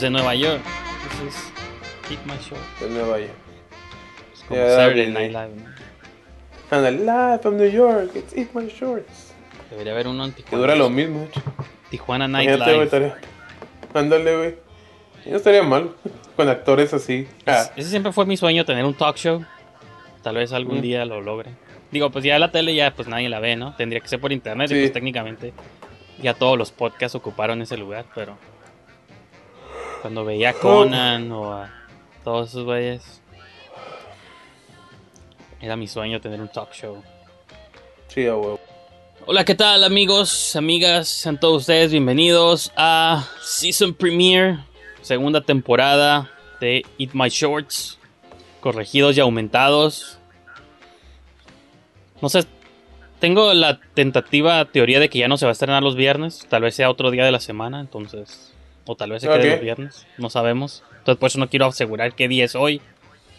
Vivo desde Nueva York. This is Keep My Show. de Nueva York. Es como Yeah, Saturday Night Live. ¿no? And live from New York, it's Eat My Shorts. Debería haber uno en Que Tijuana. dura lo mismo, de hecho. Tijuana Night Live. estaría. Ándale, güey. Y no estaría mal. Con actores así. Ah, Ese siempre fue mi sueño, tener un talk show. Tal vez algún Mm. día lo logre. Digo, pues ya la tele ya pues nadie la ve, ¿no? Tendría que ser por internet y Sí. pues técnicamente ya todos los podcasts ocuparon ese lugar, pero cuando veía a Conan o a todos esos güeyes era mi sueño tener un talk show. sí, a huevo. Hola, ¿qué tal amigos, amigas? Sean todos ustedes bienvenidos a Season Premiere, segunda temporada de Eat My Shorts, corregidos y aumentados. No sé, tengo la tentativa teoría de que ya no se va a estrenar los viernes, tal vez sea otro día de la semana, entonces, o tal vez se quede Ok. los viernes, no sabemos. Entonces por eso no quiero asegurar qué día es hoy,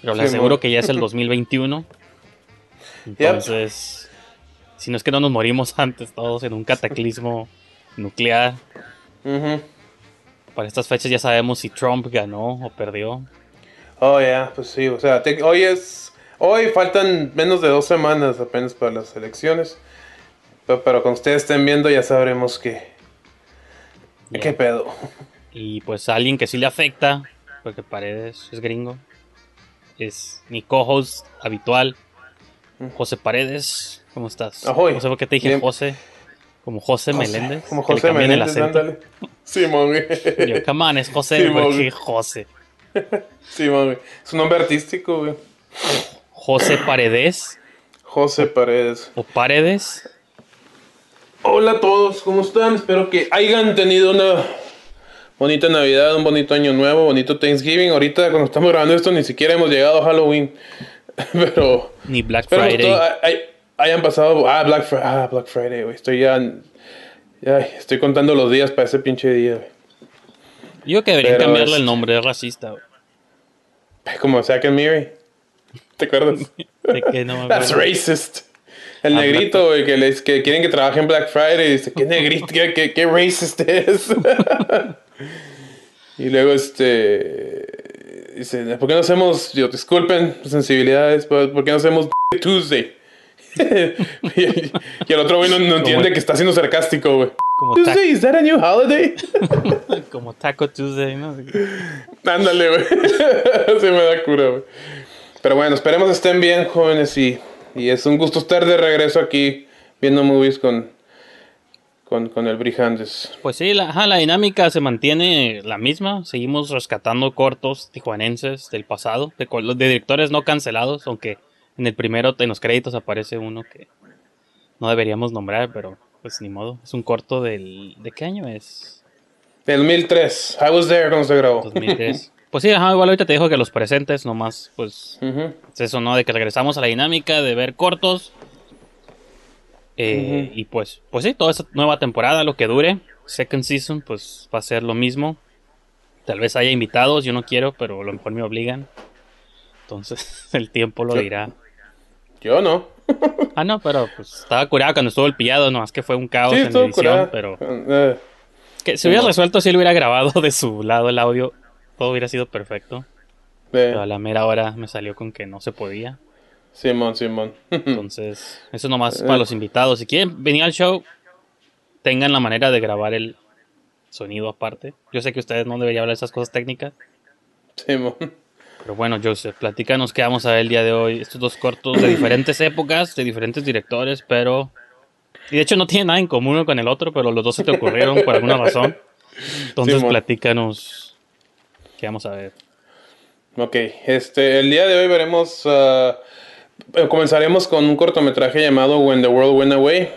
pero les Sí, aseguro que ya es el 2021. Entonces, si no es que no nos morimos antes todos en un cataclismo nuclear, para estas fechas ya sabemos si Trump ganó o perdió. Oh, ya, pues sí. O sea, te- hoy es. Hoy faltan menos de dos semanas apenas para las elecciones. Pero, pero cuando ustedes estén viendo, ya sabremos que. ¿Qué pedo? Y pues a alguien que sí le afecta, porque Paredes es gringo, es mi co-host habitual, José Paredes. ¿Cómo estás? Ahoy. No sé por qué te dije Bien. José, como José, Meléndez. Como José cambian el Meléndez, acento. Simón, güey. Yo, come on, es José, mo. José. Simón, güey. Es un nombre artístico, güey. José Paredes José Paredes. o Paredes. Hola a todos, ¿cómo están? Espero que hayan tenido una bonita Navidad, un bonito año nuevo, bonito Thanksgiving. Ahorita cuando estamos grabando esto ni siquiera hemos llegado a Halloween. Pero Ni Black Friday. todo- hay- hayan pasado... Ah, Black, Fri- ah, Black Friday, güey. Estoy ya... ya estoy contando los días para ese pinche día, güey. Yo que deberían Pero cambiarle es- el nombre, es racista. güey. Como Zack and Miri. ¿Te acuerdas? De que no me That's racist. El Ah, negrito, güey, que, les, que quieren que trabaje en Black Friday. Dice, ¿qué negrito? ¿Qué, qué, qué racist es? Y luego, este... Dice, ¿por qué no hacemos... Yo, disculpen, sensibilidades, pero ¿por qué no hacemos Tuesday? y, y el otro güey no, no entiende que está siendo sarcástico, güey. Tuesday, is that a new holiday? como Taco Tuesday, ¿no? Ándale, güey. Se me da cura, güey. Pero bueno, esperemos estén bien, jóvenes. Y, y es un gusto estar de regreso aquí viendo movies con, con, con el Brijandes. Pues sí, la, ajá, la dinámica se mantiene la misma. Seguimos rescatando cortos tijuanenses del pasado, de, de directores no cancelados, aunque en el primero, en los créditos, aparece uno que no deberíamos nombrar, pero pues ni modo. Es un corto del... ¿De qué año es? Del 2003. I was there cuando se grabó. 2003. pues sí, ajá, igual ahorita te dejo que los presentes, nomás, pues es eso, ¿no? De que regresamos a la dinámica de ver cortos. Eh, Y pues, pues sí, toda esta nueva temporada, lo que dure, second season, pues va a ser lo mismo. Tal vez haya invitados, yo no quiero, pero a lo mejor me obligan. Entonces, el tiempo lo Yo- dirá. Yo no. Ah, no, pero pues estaba curado cuando estuvo el pillado, no, es que fue un caos Sí, en edición, curada. pero Eh, que se hubiera resuelto si lo hubiera grabado de su lado el audio, todo hubiera sido perfecto. eh, Pero a la mera hora me salió con que no se podía. Simón, Simón. Entonces, eso nomás para los invitados. Si quieren venir al show, tengan la manera de grabar el sonido aparte. Yo sé que ustedes no deberían hablar de esas cosas técnicas. Simón. Pero bueno, Joseph, platícanos qué vamos a ver el día de hoy. Estos dos cortos de diferentes épocas, de diferentes directores, pero... Y de hecho no tienen nada en común uno con el otro, pero los dos se te ocurrieron por alguna razón. Entonces Simón. platícanos qué vamos a ver. Ok, este, el día de hoy veremos, ah, eh, comenzaremos con un cortometraje llamado When the World Went Away,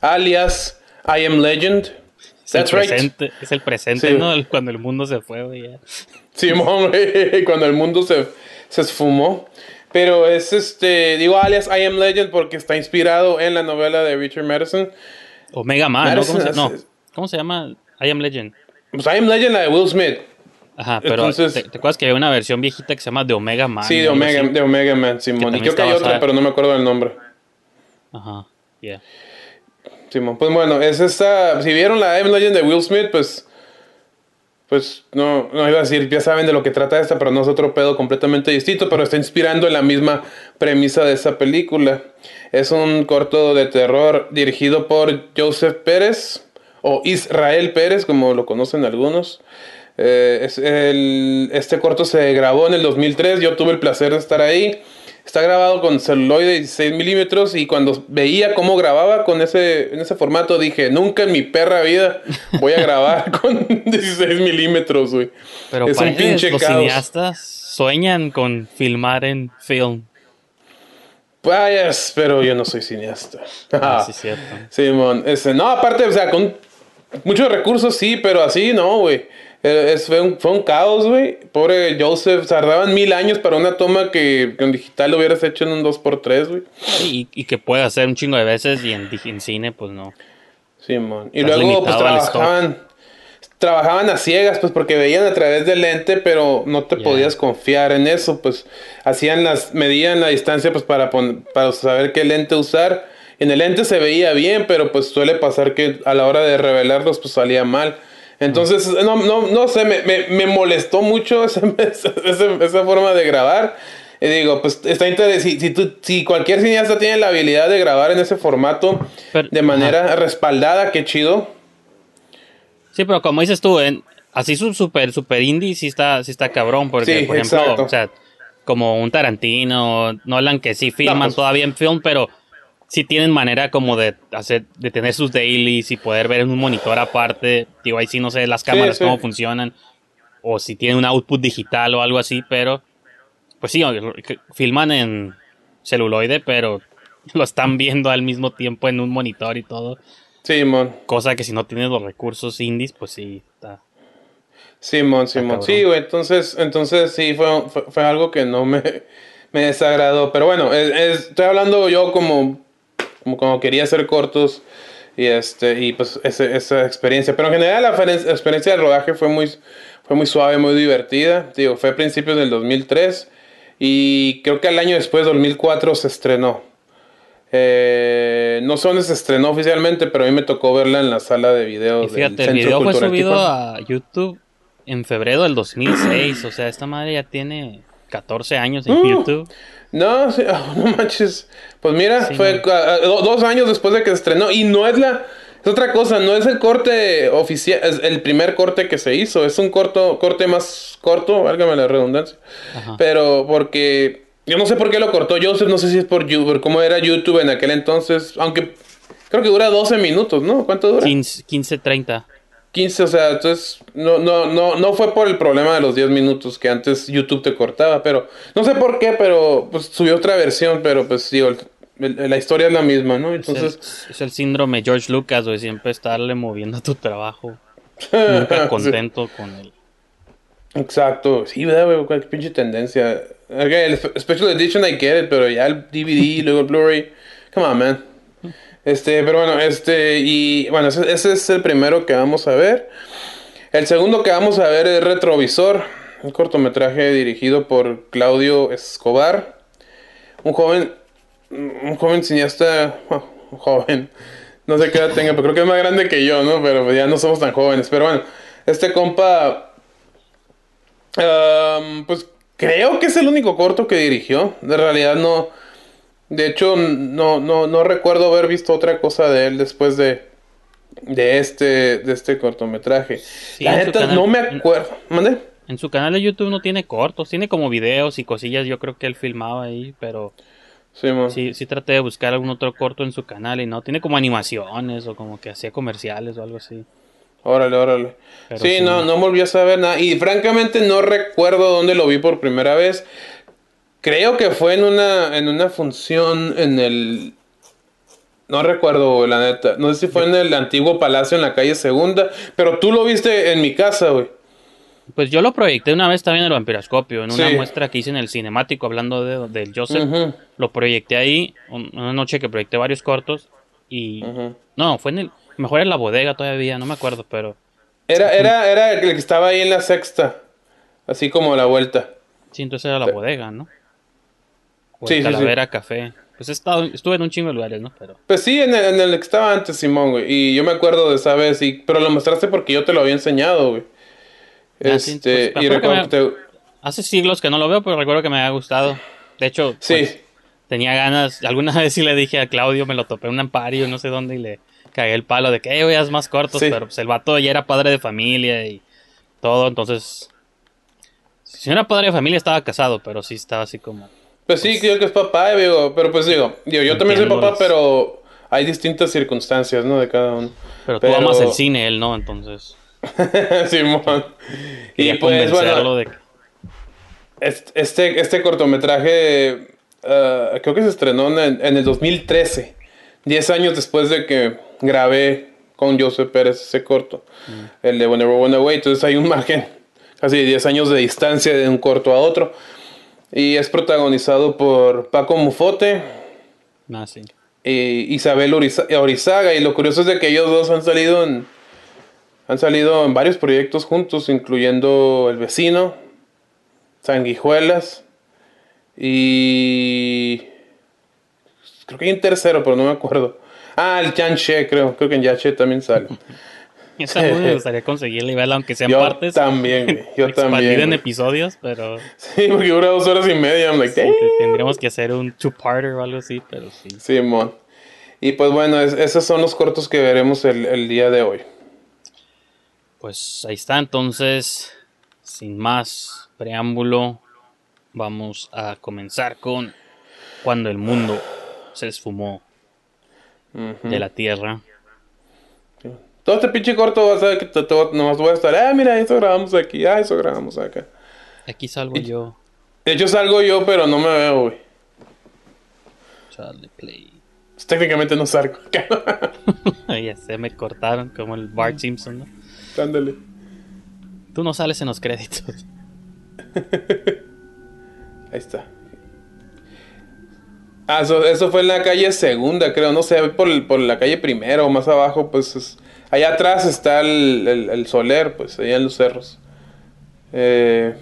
alias I Am Legend. Es That's el right. presente, es el presente, Sí. ¿no? Cuando el mundo se fue, güey. güey, cuando el mundo se, se esfumó. Pero es este, digo alias I Am Legend porque está inspirado en la novela de Richard Madison. Omega Man, ¿no? ¿Cómo se, Madison no. ¿Cómo se llama? I Am Legend. Pues I Am Legend, la de Will Smith. Ajá, pero Entonces- ¿te, te acuerdas que había una versión viejita que se llama The Omega Man? Sí, de algo Omega, de Omega Man, Simón. Y creo que hay otra, pero no me acuerdo del nombre. Ajá, yeah. Simón, pues bueno, es esta. Si vieron la Am Legend de Will Smith, pues. Pues no, no iba a decir, ya saben de lo que trata esta, pero no es otro pedo completamente distinto, pero está inspirando en la misma premisa de esa película. Es un corto de terror dirigido por Joseph Pérez, o Israel Pérez, como lo conocen algunos. Eh, es el- este corto se grabó en el 2003, yo tuve el placer de estar ahí. Está grabado con celuloide de 16 milímetros y cuando veía cómo grababa con ese, en ese formato dije, nunca en mi perra vida voy a grabar con 16 milímetros, güey. Pero es un pinche los caos. cineastas sueñan con filmar en film. Vayas, pero yo no soy cineasta. Ah, sí, cierto. Simón, ese, no, aparte, o sea, con muchos recursos sí, pero así no, güey. Eh, es- fue, un, fue un caos, güey. Pobre Joseph, tardaban mil años para una toma que con digital lo hubieras hecho en un 2x3, güey. Sí, y, y que puede hacer un chingo de veces y en, en cine, pues no. Simón. Y Estás luego, pues trabajaban, trabajaban a ciegas, pues porque veían a través del lente, pero no te podías confiar en eso, pues hacían las, medían la distancia, pues para, pon- para saber qué lente usar. En el lente se veía bien, pero pues suele pasar que a la hora de revelarlos, pues salía mal. Entonces, no, no, no sé, me, me, me molestó mucho ese- ese- esa forma de grabar. Y digo, pues está interesante. Si, si, tú- si cualquier cineasta tiene la habilidad de grabar en ese formato Pero- de manera respaldada, qué chido. Sí, pero como dices tú, en, así su super, super indie sí está, sí está cabrón, porque Sí, por ejemplo, exacto. o sea, como un Tarantino, Nolan que sí filman No, pues- todavía en film, pero sí tienen manera como de hacer, de tener sus dailies y poder ver en un monitor aparte. Digo, ahí sí no sé las cámaras sí. cómo funcionan, o si tienen un output digital o algo así, pero pues sí, filman en celuloide, pero lo están viendo al mismo tiempo en un monitor y todo. Simón, Cosa que si no tienes los recursos indies, pues sí, está. Simón, Simón. Sí, güey, entonces, entonces sí, fue, fue, fue algo que no me, me desagradó. Pero bueno, es- es- estoy hablando yo como, como, como quería hacer cortos y este y pues ese- esa experiencia. Pero en general la experiencia del rodaje fue muy, fue muy suave, muy divertida. Digo, fue a principios del 2003 y creo que al año después, 2004, se estrenó. Eh, no sé dónde se estrenó oficialmente, pero a mí me tocó verla en la sala de Y videos. del fíjate, el Centro video fue Cultural subido Tijuana. a YouTube en febrero del 2006. O sea, esta madre ya tiene 14 años en Uh. YouTube. No, sí, ah, no manches. Pues mira, Sí, fue ah, do- dos años después de que se estrenó. Y no es la. Es otra cosa, no es el corte oficial, es el primer corte que se hizo. Es un corto, corte más corto, válgame la redundancia. Ajá. Pero porque. Yo no sé por qué lo cortó Joseph, no sé si es por, por cómo era YouTube en aquel entonces. Aunque creo que dura 12 minutos, ¿no? ¿Cuánto dura? 15, 15, 30. 15, o sea, entonces no, no, no, no fue por el problema de los 10 minutos que antes YouTube te cortaba, pero no sé por qué, pero pues subió otra versión, pero pues digo, el- el- la historia es la misma, ¿no? Es el, Entonces, es el síndrome George Lucas, güey. Siempre estarle moviendo a tu trabajo. Nunca contento con él. exacto, sí, ¿verdad, güey? Cuál pinche tendencia. Ok, el Special Edition I get it, pero ya el DVD, luego el Blu-ray, come on, man. Este, pero bueno, este, y bueno, ese, es el primero que vamos a ver. El segundo que vamos a ver es Retrovisor, un cortometraje dirigido por Claudio Escobar, un joven, un joven cineasta, un joven, no sé qué edad tenga, pero creo que es más grande que yo, ¿no? Pero ya no somos tan jóvenes. Pero bueno, este compa, pues creo que es el único corto que dirigió. De realidad no, de hecho no, no, no recuerdo haber visto otra cosa de él después de, de este, de este cortometraje. La neta, canal- no me acuerdo. ¿Mande? En su canal de YouTube no tiene cortos, tiene como videos y cosillas. Yo creo que él filmaba ahí, pero Sí, man. sí, sí traté de buscar algún otro corto en su canal y no. Tiene como animaciones o como que hacía comerciales o algo así. Órale, órale. Sí, sí. no, no volví a saber nada. Y francamente no recuerdo dónde lo vi por primera vez. Creo que fue en una, en una función en el... No recuerdo, güey, la neta. No sé si fue en el antiguo palacio en la calle Segunda. Pero tú lo viste en mi casa, güey. Pues yo lo proyecté una vez también en el vampiroscopio, en una Sí. muestra que hice en el cinemático hablando de, del Joseph. Ujú. Lo proyecté ahí, un- una noche que proyecté varios cortos. Y. No, fue en el. Mejor en la bodega todavía, no me acuerdo, pero. Era, era, era el que estaba ahí en la sexta. Así como la vuelta. Sí, entonces era la bodega, ¿no? O Sí, el sí, sí. Café. Pues he estado, estuve en un chingo de lugares, ¿no? Pero. Pues sí, en el, en el que estaba antes, Simón, güey. Y yo me acuerdo de esa vez, y, pero lo mostraste porque yo te lo había enseñado, güey. Ah, sí, Este, pues, y me recuerdo que te... Hace siglos que no lo veo, pero recuerdo que me había gustado. De hecho, Sí, pues, tenía ganas. Alguna vez sí le dije a Claudio, me lo topé en un ampario, no sé dónde, y le cagué el palo de que, eh, güey, haz más cortos. Sí. Pero pues el vato ya era padre de familia y todo, entonces. Si no era padre de familia, estaba casado, pero sí estaba así como. Pues sí, creo que es papá, digo, pero pues digo, digo yo también soy papá, pero hay distintas circunstancias, ¿no? De cada uno. Pero tú amas el cine, él no, entonces. Simón. Y pues bueno, de este, este cortometraje ah, creo que se estrenó en, en el 2013, 10 años después de que grabé con Joseph Pérez ese corto, el de Whenever Went Away, entonces hay un margen casi de 10 años de distancia de un corto a otro. Y es protagonizado por Paco Mufote, Ah, sí. y Isabel Oriza- Orizaga. Y lo curioso es de que ellos dos han salido en han salido en varios proyectos juntos incluyendo El vecino Sanguijuelas y creo que hay un tercero pero no me acuerdo. Ah el Yanche creo. Creo que en Yanche también sale Esa me gustaría conseguirla y verla, aunque sean yo partes. también güey, yo también en güey. episodios, pero sí porque dura dos horas y media I'm like, sí, "Damn". tendríamos que hacer un two-parter o algo así, pero sí. Simón y pues bueno es- esos son los cortos que veremos el, el día de hoy Pues ahí está, entonces, sin más preámbulo, vamos a comenzar con cuando el mundo se esfumó de la Tierra. Todo este pinche corto vas a ver que te, te- nomás voy a estar, ah, mira, eso grabamos aquí, ah, eso grabamos acá. Aquí salgo yo, De hecho salgo yo, pero no me veo, güey. Charlie Play. Pues, técnicamente no salgo. ya se me cortaron como el Bart Simpson, ¿no? Ándale. Tú no sales en los créditos. Ahí está. Ah, eso, eso fue en la calle segunda, creo. No sé, por, por la calle primera o más abajo, pues es- allá atrás está el, el- el soler, pues allá en los cerros. Eh,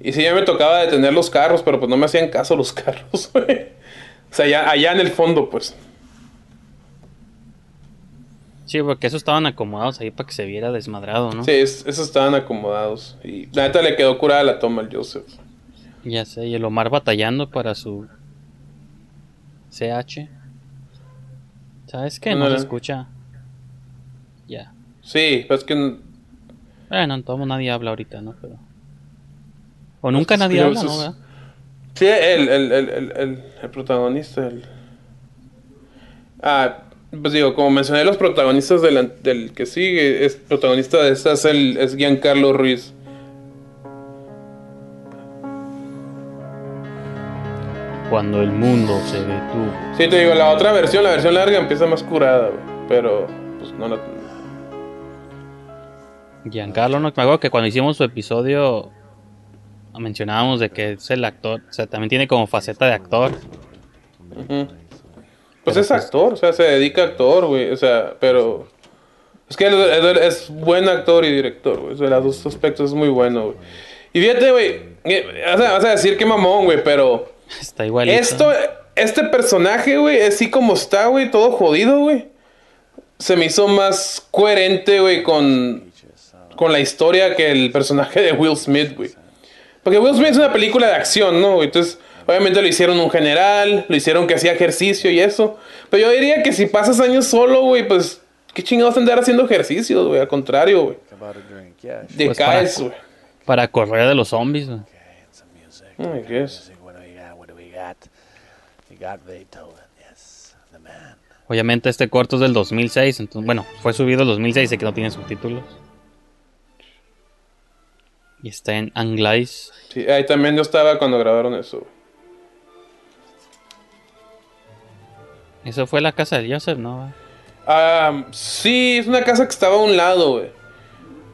y sí, ya me tocaba detener los carros, pero pues no me hacían caso los carros, güey. O sea, allá, allá en el fondo, pues. Sí, porque esos estaban acomodados ahí para que se viera desmadrado, ¿no? Sí, es- esos estaban acomodados. Y la neta le quedó curada la toma al Joseph. Ya sé, y el Omar batallando para su CH. ¿Sabes qué? No se Ándale. escucha. Ya. Sí, pues que Bueno, en todo nadie habla ahorita, ¿no? Pero... O nunca es que nadie habla, ¿no? ¿Verdad? Sí, el, el, el, el, el- el protagonista. el- Ah, pues digo, como mencioné, los protagonistas del, del que sigue, es protagonista de esta es, el, es Giancarlo Ruiz. Cuando el mundo se detuvo. Sí, te digo, la otra versión, la versión larga empieza más curada, pero pues no la... Giancarlo, no me acuerdo que cuando hicimos su episodio mencionábamos de que es el actor, o sea, también tiene como faceta de actor. Pues es actor, o sea, se dedica a actor, güey, o sea, pero... Es que él, él es buen actor y director, güey, o sea, los dos aspectos es muy bueno, güey. Y fíjate, güey, eh, vas a decir que mamón, güey, pero... Está igual. Esto, este personaje, güey, así como está, güey, todo jodido, güey. Se me hizo más coherente, güey, con, con la historia que el personaje de Will Smith, güey. Porque Will Smith es una película de acción, ¿no? Entonces, obviamente lo hicieron un general, lo hicieron que hacía ejercicio y eso. Pero yo diría que si pasas años solo, güey, pues, ¿qué chingados andar haciendo ejercicio, güey? Al contrario, güey. sure. Pues güey. Para correr de los zombies. güey. Okay. I guess. Man. Obviamente este corto es del 2006, entonces, bueno, fue subido el 2006 y que no tiene subtítulos. Y está en inglés. Sí, ahí también yo estaba cuando grabaron eso. Eso fue la casa de Joseph, ¿no? Ah, sí, es una casa que estaba a un lado, güey.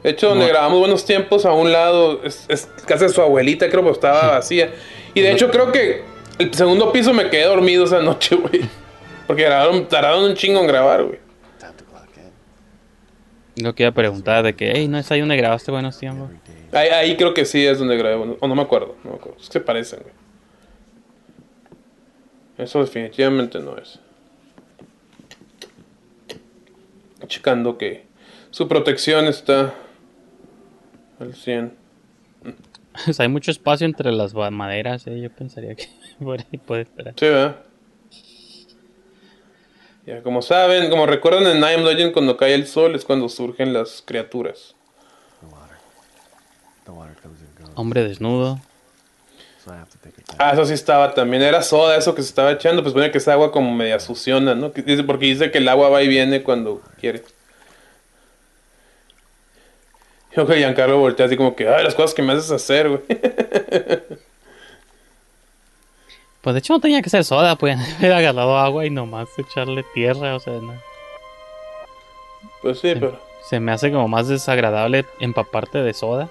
De hecho, donde No. grabamos buenos tiempos, a un lado, es, es casa de su abuelita, creo que estaba vacía. Y de hecho, creo que el segundo piso me quedé dormido esa noche, güey. Porque grabaron, tardaron un chingo en grabar, güey. Time to clock in. Lo que iba a preguntar de que, hey, ¿no es ahí donde grabaste buenos tiempos? Ahí, ahí creo que sí es donde grabé, o no me acuerdo, no me acuerdo. Es que se parecen, güey. Eso definitivamente no es. Checando que su protección está al 100. O sea, hay mucho espacio entre las maderas, ¿eh? Yo pensaría que por ahí puede esperar. Sí, ¿verdad? Ya, como saben, como recuerdan en I Am Legend, cuando cae el sol es cuando surgen las criaturas. Hombre desnudo. Ah, eso sí estaba también. Era soda eso que se estaba echando. Pues pone que esa agua como media suciona, ¿no? Dice- Porque dice que el agua va y viene cuando quiere. Yo que Giancarlo voltea así como que, ay, las cosas que me haces hacer, güey. Pues de hecho no tenía que ser soda, pues haber agarrado agua y nomás echarle tierra, o sea, no. Pues sí, pero Se me hace como más desagradable empaparte de soda.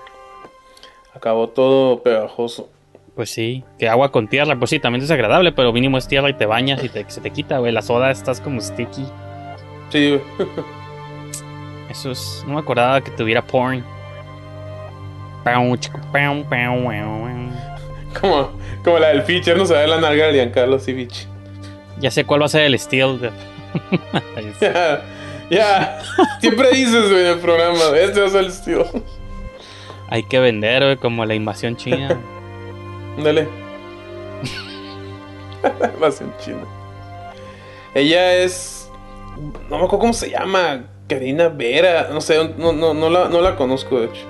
acabó todo pegajoso. Pues sí, que agua con tierra, pues sí, también es desagradable, pero mínimo es tierra y te bañas y te, se te quita, güey. La soda estás como sticky. Sí, güey. Eso es. No me acordaba que tuviera porn. Pau, chico, pau, pau, guau, guau. Como, como la del feature, no se ve la nalga de Giancarlo, sí, bicho. Ya sé cuál va a ser el estilo. Ya, ya. Siempre dices, güey, en el programa, este va a ser el estilo. Hay que vender, güey, como la invasión china. Dale. Invasión china. Ella es. No me acuerdo cómo se llama. Karina Vera. No sé, no, no, no, la, no la conozco, de hecho.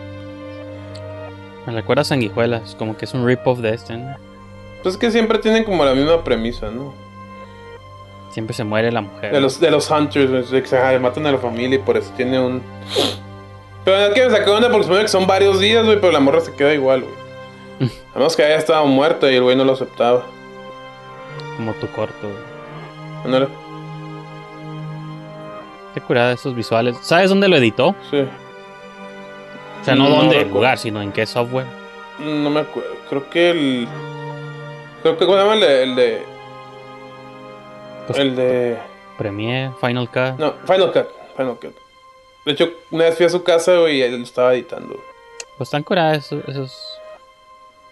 Me recuerda a Sanguijuelas, como que es un rip-off de este, ¿no? Pues es que siempre tienen como la misma premisa, ¿no? Siempre se muere la mujer. De los, de los Hunters, que se matan a la familia y por eso tiene un. Pero es que me sacó onda porque que son varios días, güey, pero la morra se queda igual, güey. A menos que haya estado muerta y el güey no lo aceptaba. Como tu corto. güey. Ándale. Qué curada esos visuales. ¿Sabes dónde lo editó? Sí. O sea, no, No dónde lugar, sino en qué software. No me acuerdo. Creo que el. Creo que. ¿Cómo el de. El de. Pues- El de Premiere, Final Cut. no, Final Cut. Final Cut. De hecho, una vez fui a su casa y él lo estaba editando. Pues están curadas esos, esos-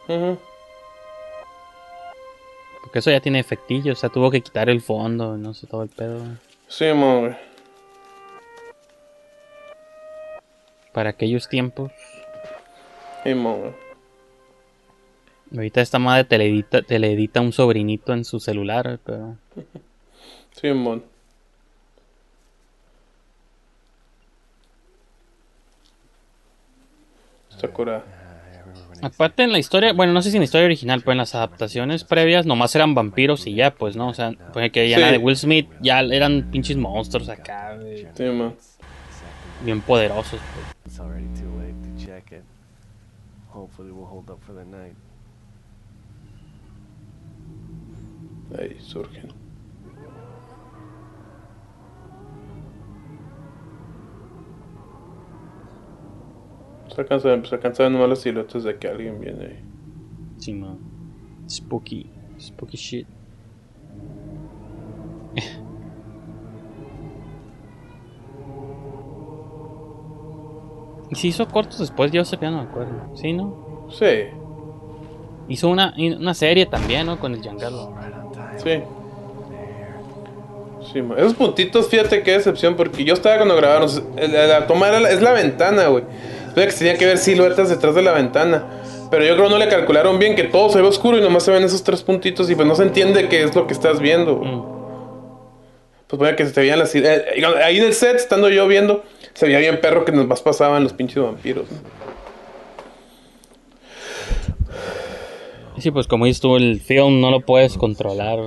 Ujú. Porque eso ya tiene efectillos. O sea, tuvo que quitar el fondo, no sé, todo el pedo. Sí, mo, güey. Para aquellos tiempos. Sí, mo, güey. Ahorita esta madre te le edita, te le edita un sobrinito en su celular, pero. Sí, mo. Está curada. Remember when Aparte en la historia, bueno, no sé si en la historia original, pero en las adaptaciones previas nomás eran vampiros y ya, pues, ¿no? O sea, fue que ya Sí. la de Will Smith ya eran pinches monstruos acá, güey, Sí, mo. bien poderosos. pues. it's already too late to check it. Hopefully we'll hold up for the night. Ahí surgen. Se alcanza, se alcanza a ver nomás las siluetas de que alguien viene ahí. Sí, man. Spooky, spooky shit. ¿Y si hizo cortos después? Yo ya no me acuerdo. ¿Sí, no? Sí, Hizo una, una serie también, ¿no? Con el Giancarlo. Sí. Esos puntitos, fíjate qué decepción, porque yo estaba cuando grabaron. el- La, toma era la- es la ventana, güey. Que tenía que ver siluetas detrás de la ventana. Pero yo creo que no le calcularon bien que todo se ve oscuro y nomás se ven esos tres puntitos y pues no se entiende qué es lo que estás viendo. Mm. Pues puede que se te veían las... eh, ahí en el set, estando yo viendo, se veía bien perro que nos más pasaban los pinches vampiros. Sí, pues como dices tú, el film no lo puedes controlar.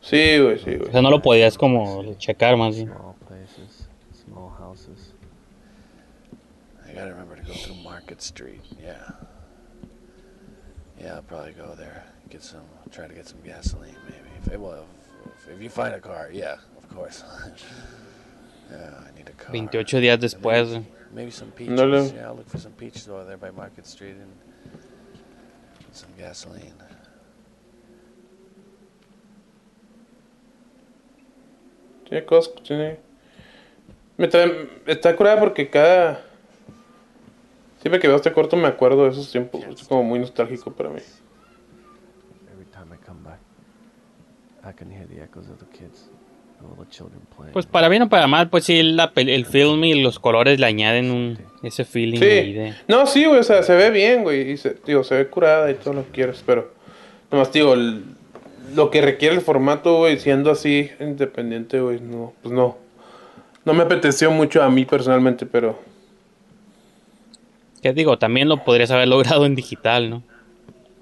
Sí, güey, sí, O güey. sea, no lo podías como checar más bien. Small places, small houses. I gotta remember to go through Market Street. Yeah. Yeah, I'll probably go there. Get some. Try to get some gasoline, maybe. If, well, if, if you find a car, yeah, of course. yeah, I need a car. 28 días después. güey. Maybe some peaches. Dale. Yeah, I'll look for some peaches over there by Market Street and some gasoline. Tiene cosas, tiene... Me trae- está curada porque cada... Siempre que veo este corto me acuerdo de esos tiempos. Es como muy nostálgico para mí. Every time I come back, I can hear the echoes of the kids, Pues para bien o para mal, pues sí, la el film y los colores le añaden un, ese feeling ahí Sí. de... No, sí, güey, o sea, se ve bien, güey. Y se, digo, se ve curada y todo lo que quieres, pero... Nomás, digo, el- lo que requiere el formato, güey, siendo así, independiente, güey, no, pues no. No me apeteció mucho a mí personalmente, pero... ¿Qué digo? También lo podrías haber logrado en digital, ¿no?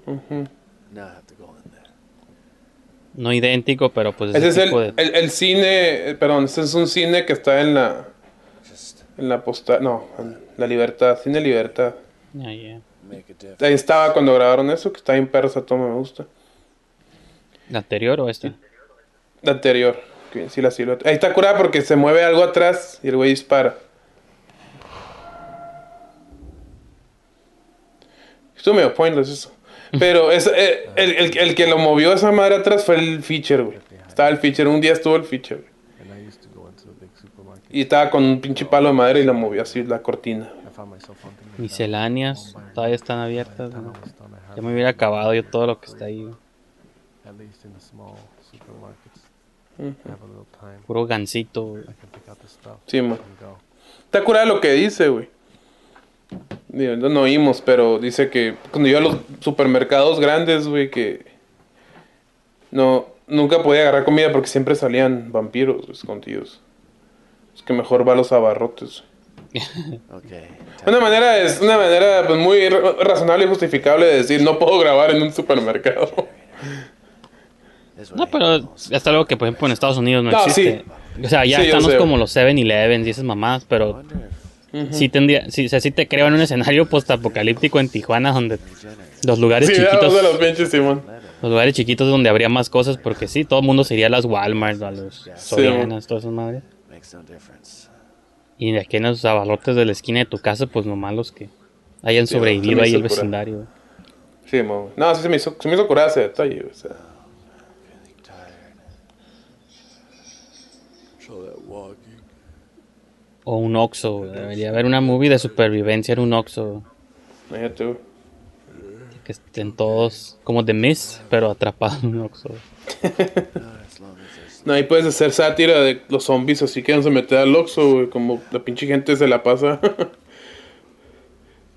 ujú. Now I have to go in there. No idéntico, pero pues Ese ese es el, de... el, el cine, perdón, este es un cine que está en la... En la posta... No, en la libertad, cine libertad. Ya, ya. make a difference. Ahí estaba cuando grabaron eso, que está en persa, todo me gusta. ¿La anterior o esta? La anterior, que sí la silueta. Ahí está curada porque se mueve algo atrás y el güey dispara. Estuvo medio pointless eso. Pero es, eh, el, el- el que lo movió esa madre atrás fue el feature, güey. Estaba el feature, un día estuvo el feature, güey. Y estaba con un pinche palo de madera y lo movió así la cortina. Misceláneas, todavía están abiertas, Ya me hubiera acabado yo todo lo que está ahí. time. Puro gancito, güey. Sí, man. Está curada lo que dice, güey. Digo, no, no oímos, pero dice que cuando iba a los supermercados grandes, güey, que no nunca podía agarrar comida porque siempre salían vampiros escondidos. Es que mejor va a los abarrotes. Okay. Una manera es una manera pues, muy ra- razonable y justificable de decir no puedo grabar en un supermercado. No, pero es algo que, por ejemplo, en Estados Unidos no, No, existe. O sea, ya Sí, yo estamos como los 7-Elevens y esas mamás, pero if sí tendría, sí, o sea, sí te creo en un escenario postapocalíptico en Tijuana donde los lugares Sí, chiquitos, los pinches, Simón. los lugares chiquitos donde habría más cosas, porque sí, todo el mundo sería a las Walmart, a los Sorianas, todas esas madres. Y de aquí en los abarrotes de la esquina de tu casa, pues nomás los que hayan Sí, sobrevivido ahí el vecindario. Sí, güey. No, sí se me hizo, se me hizo curada ese detalle, o sea. Feeling tired. So that walking. O un Oxxo, debería haber una movie de supervivencia en un Oxxo. Imagínate, güey. Que estén todos como The Mist, pero atrapados en un Oxxo. No, ahí puedes hacer sátira de los zombies, así que no se mete al Oxxo, güey, como la pinche gente se la pasa.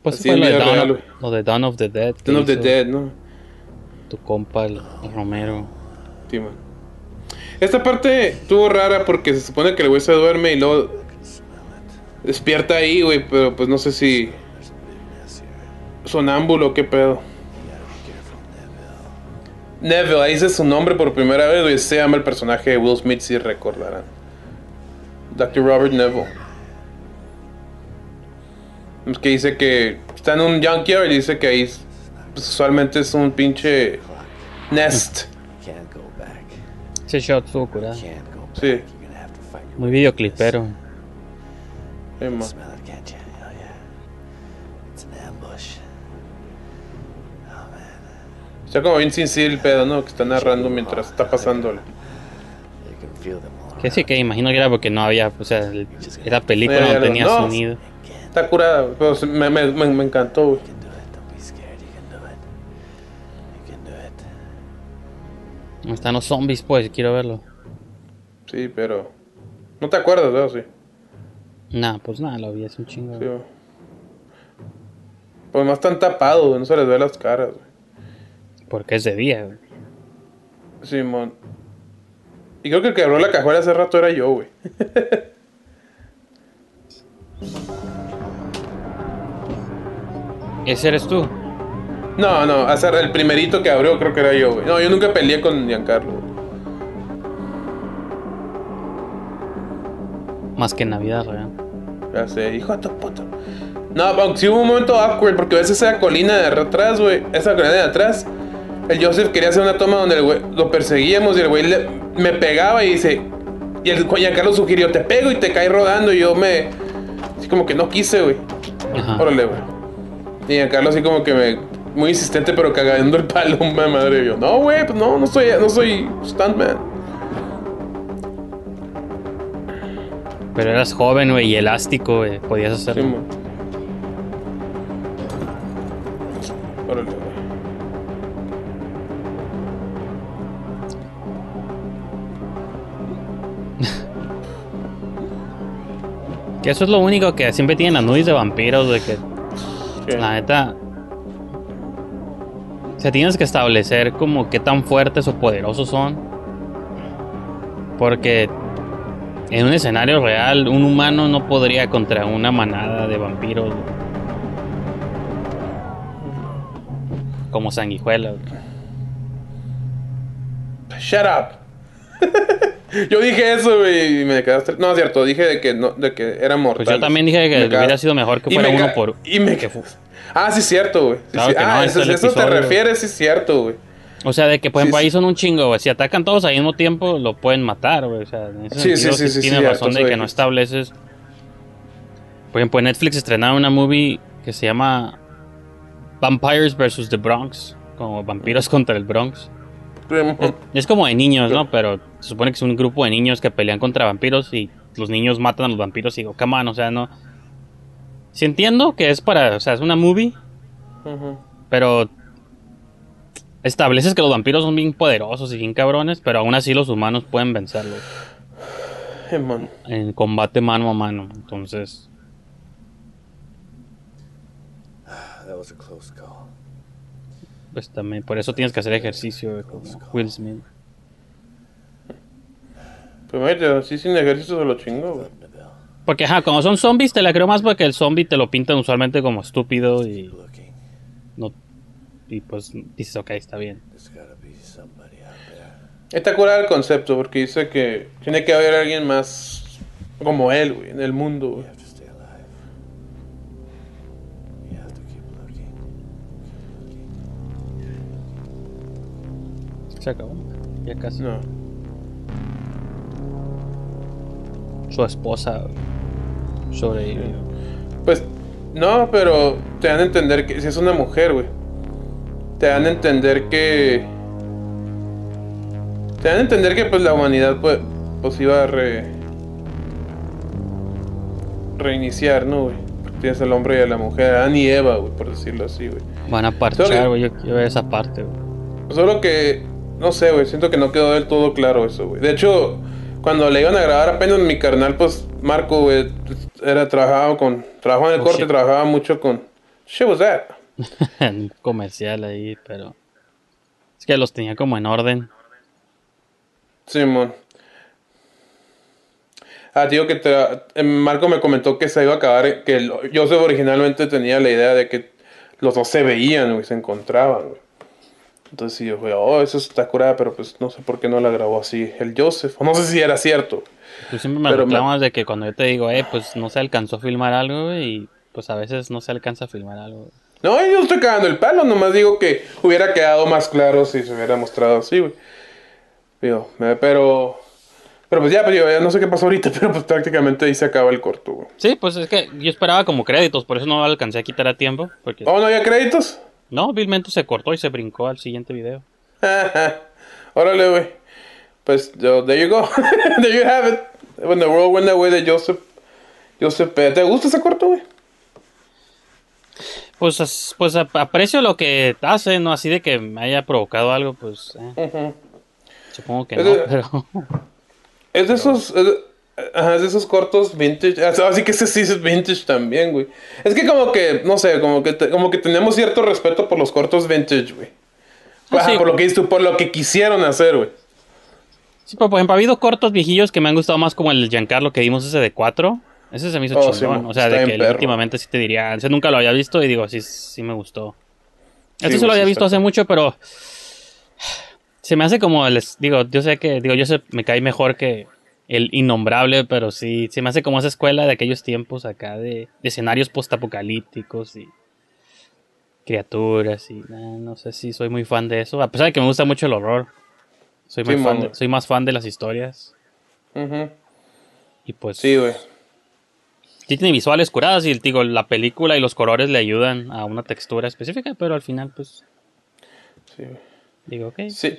Pues Así fue lo de, Dawn of, lo de Dawn of the Dead. Dawn of the Dead, ¿no? Tu compa, el, el Romero. Sí, man. Esta parte estuvo rara porque se supone que el güey se duerme y luego despierta ahí, güey, pero pues no sé si sonámbulo o qué pedo. Neville, ahí dice su nombre por primera vez, güey, se llama el personaje de Will Smith, si recordarán. Dr. Robert Neville. Es que dice que está en un junkyard y dice que ahí pues, usualmente es un pinche nest. can't go back. Ese shot estuvo curado. Sí. Muy videoclipero. Sí, man. Smell it, can't you? Oh yeah. It's an ambush. Oh man. Está como bien sincero el pedo, ¿no? Que está narrando mientras está pasándole. Que sí, que imagino que era porque no había, o sea, el- era película, no tenía no. sonido. Está curada, pero me, me, me, me encantó, güey. You can do it. Don't be scared. You can do it. You can do it. No Están los zombies, pues, quiero verlo. Sí, pero. No te acuerdas, ¿verdad? Sí. Nah, pues nada, lo vi, es un chingo. Sí, pues más están tapados. No se les ve las caras, güey. Porque es de día, güey. Simón. Y creo que el que abrió la cajuela hace rato era yo, güey. ¿Ese eres tú? No, no, hace el primerito que abrió creo que era yo, güey. No, yo nunca peleé con Giancarlo. Más que en Navidad, güey. Hijo de tu puta. No, aunque sí hubo un momento awkward porque a veces esa colina de atrás, güey, esa colina de atrás, el Joseph quería hacer una toma donde el güey lo perseguíamos y el güey le- me pegaba y dice, y el Carlos sugirió, te pego y te caes rodando y yo me, así como que no quise, güey. Órale, güey. Y Carlos así como que me, muy insistente pero cagando el palo, madre. Y yo, no, güey, pues no, no soy, no soy stuntman. Pero eras joven, güey, y elástico, güey. Podías Sí, hacerlo. Órale, güey. que eso es lo único que siempre tienen las nubes de vampiros, de que ¿Qué? la neta. O sea, tienes que establecer como qué tan fuertes o poderosos son. Porque en un escenario real, un humano no podría contra una manada de vampiros. Como sanguijuelas. Shut up. yo dije eso, güey, y me quedaste. No, es cierto, dije de que, no, de que era mortal. Pues yo también dije que hubiera sido mejor que fuera uno por- Y me que Ah, sí, es cierto, güey. Sí, Claro sí. que no, ah, eso, es eso te refieres, sí, es cierto, güey. O sea, de que, por ejemplo, sí. ahí son un chingo, güey. Si atacan todos al mismo tiempo, lo pueden matar, güey. O sea, en ese Sí, sí, sentido sí, sí, razón de que no estableces... Por ejemplo, en Netflix estrenaron una movie que se llama Vampires vs. The Bronx. Como vampiros contra el Bronx. Es como de niños, ¿no? Pero se supone que es un grupo de niños que pelean contra vampiros y los niños matan a los vampiros y digo, come on, o sea, no... Sí entiendo que es para... O sea, es una movie, pero estableces que los vampiros son bien poderosos y bien cabrones, pero aún así los humanos pueden vencerlos en combate mano a mano. Entonces, That was a close call. pues también por eso tienes que hacer ejercicio como Will Smith. Pues, mate, así sin ejercicio se lo chingo, güey. Porque, ajá, como son zombies, te la creo más porque el zombie te lo pintan usualmente como estúpido y no. Y pues dices, ok, está bien. There's gotta be somebody out there. Está curado el concepto porque dice que tiene que haber alguien más como él, güey, en el mundo, güey. Se acabó. Ya casi. No. Su esposa sobrevivió. Pues, no, pero te dan a entender que si es una mujer, güey. Te dan a entender que. Te dan a entender que pues la humanidad pues, pues iba a re... reiniciar, ¿no, güey? Tienes al hombre y a la mujer, Adán y Eva, güey, por decirlo así, güey. Van a parchar, güey. Yo quiero ver esa parte, güey. Solo que, no sé, güey, siento que no quedó del todo claro eso, güey. De hecho, cuando le iban a grabar apenas mi carnal, pues Marco, güey, era trabajaba con, trabajaba en el Oh, corte, shit. trabajaba mucho con. Shit was that? En un comercial ahí, pero. Es que los tenía como en orden. Simón. Ah, tío, que te- eh, Marco me comentó que se iba a acabar, que el- Joseph originalmente tenía la idea de que los dos se veían, güey, se encontraban, güey. Entonces sí, yo güey, oh, eso está curada, pero pues no sé por qué no la grabó así el Joseph. O no sé si era cierto. Tú siempre me Pero me- reclamas de que cuando yo te digo, eh, pues no se alcanzó a filmar algo, güey, y pues a veces no se alcanza a filmar algo. güey. No, yo no estoy cagando el palo, nomás digo que hubiera quedado más claro si se hubiera mostrado así, güey. Digo, eh, pero. Pero pues ya, pues digo, ya no sé qué pasó ahorita, pero pues prácticamente ahí se acaba el corto, güey. Sí, pues es que yo esperaba como créditos, por eso no alcancé a quitar a tiempo. Porque Oh, ¿no había créditos? no, vilmente se cortó y se brincó al siguiente video. Órale, güey. Pues, yo, there you go. there you have it. When the world went away de Joseph. Joseph, ¿te gusta ese corto, güey? Pues, pues ap- aprecio lo que hace, ¿no? Así de que me haya provocado algo, pues eh, supongo que Es no, de- pero Es de esos. es de- ajá, es de esos cortos vintage. ah, Así que ese sí es vintage también, güey. Es que como que, no sé, como que, te- como que tenemos cierto respeto por los cortos vintage, güey. Ah, Ajá, sí. por lo que dices tú, por lo que quisieron hacer, güey. Sí, pero por ejemplo, ha habido cortos viejillos que me han gustado más, como el Giancarlo que vimos ese de 4. Ese se me hizo Oh, chingón. o sea, de que perro. últimamente sí te diría. Ese nunca lo había visto y digo, sí, sí me gustó. Este Sí, sí lo había visto hace mucho, pero. Se me hace como. Les, digo, yo sé que. Digo, yo sé, me cae mejor que. el innombrable, pero sí, se me hace como esa escuela de aquellos tiempos acá de, de escenarios postapocalípticos y criaturas y nah, no sé si soy muy fan de eso, a pesar de que me gusta mucho el horror. Soy, muy Sí, fan man. de- soy más fan de las historias Ujú. y pues Sí, güey. Sí tiene visuales curadas y digo, la película y los colores le ayudan a una textura específica, pero al final pues Sí, güey. digo, ok. Sí.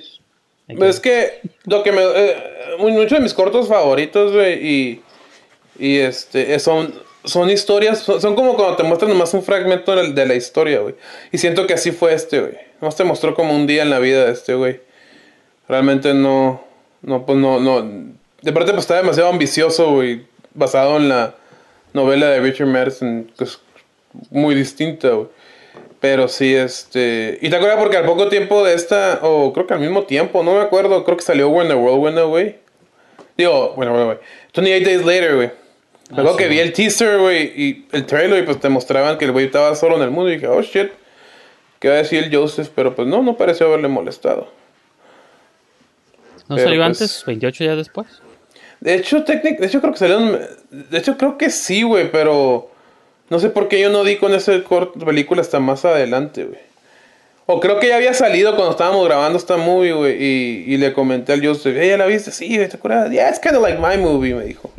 Pues es que lo que me. eh, mu- muchos de mis cortos favoritos, güey, y. Y este. eh, Son, son historias. Son, son como cuando te muestran nomás un fragmento de, de la historia, güey. Y siento que así fue este, güey. Nomás te mostró como un día en la vida de este, güey. Realmente no. No, pues no. no de parte, pues está demasiado ambicioso, güey. Basado en la novela de Richard Madison, que es muy distinta, güey. Pero sí, este. Y te acuerdas porque al poco tiempo de esta, o creo que al mismo tiempo, no me acuerdo, creo que salió When the World Went Away. Digo, bueno, bueno, güey. 28 Days Later, güey. Me acuerdo sí, que vi el teaser, güey, y el trailer, y pues te mostraban que el güey estaba solo en el mundo. Y dije, oh shit, ¿qué va a decir el Joseph? Pero pues no, no pareció haberle molestado. ¿No pero, salió pues, antes, 28 días después? De hecho, técnic- de hecho creo que salieron, de hecho creo que sí, güey, pero no sé por qué yo no di con ese corto película hasta más adelante, güey. O creo que ya había salido cuando estábamos grabando esta movie, güey, y, y le comenté al Joseph, "Hey, ¿ya la viste? Sí, ¿te acuerdas? Yeah, it's kind of like my movie, me dijo.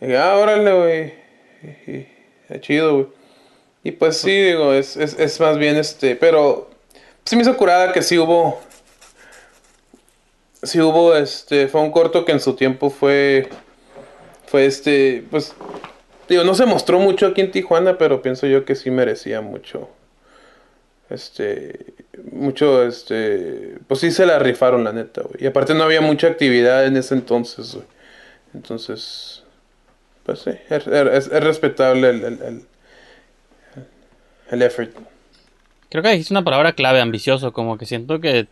y dije, ah, órale, güey. Está chido, güey. Y pues sí, digo, es, es, es más bien este, pero sí me hizo curada que sí hubo sí hubo este fue un corto que en su tiempo fue fue este pues digo no se mostró mucho aquí en Tijuana pero pienso yo que sí merecía mucho este mucho este pues sí se la rifaron la neta güey. Y aparte no había mucha actividad en ese entonces güey. Entonces pues sí es, es- es respetable el, el, el, el effort. Creo que dijiste una palabra clave, ambicioso, como que siento que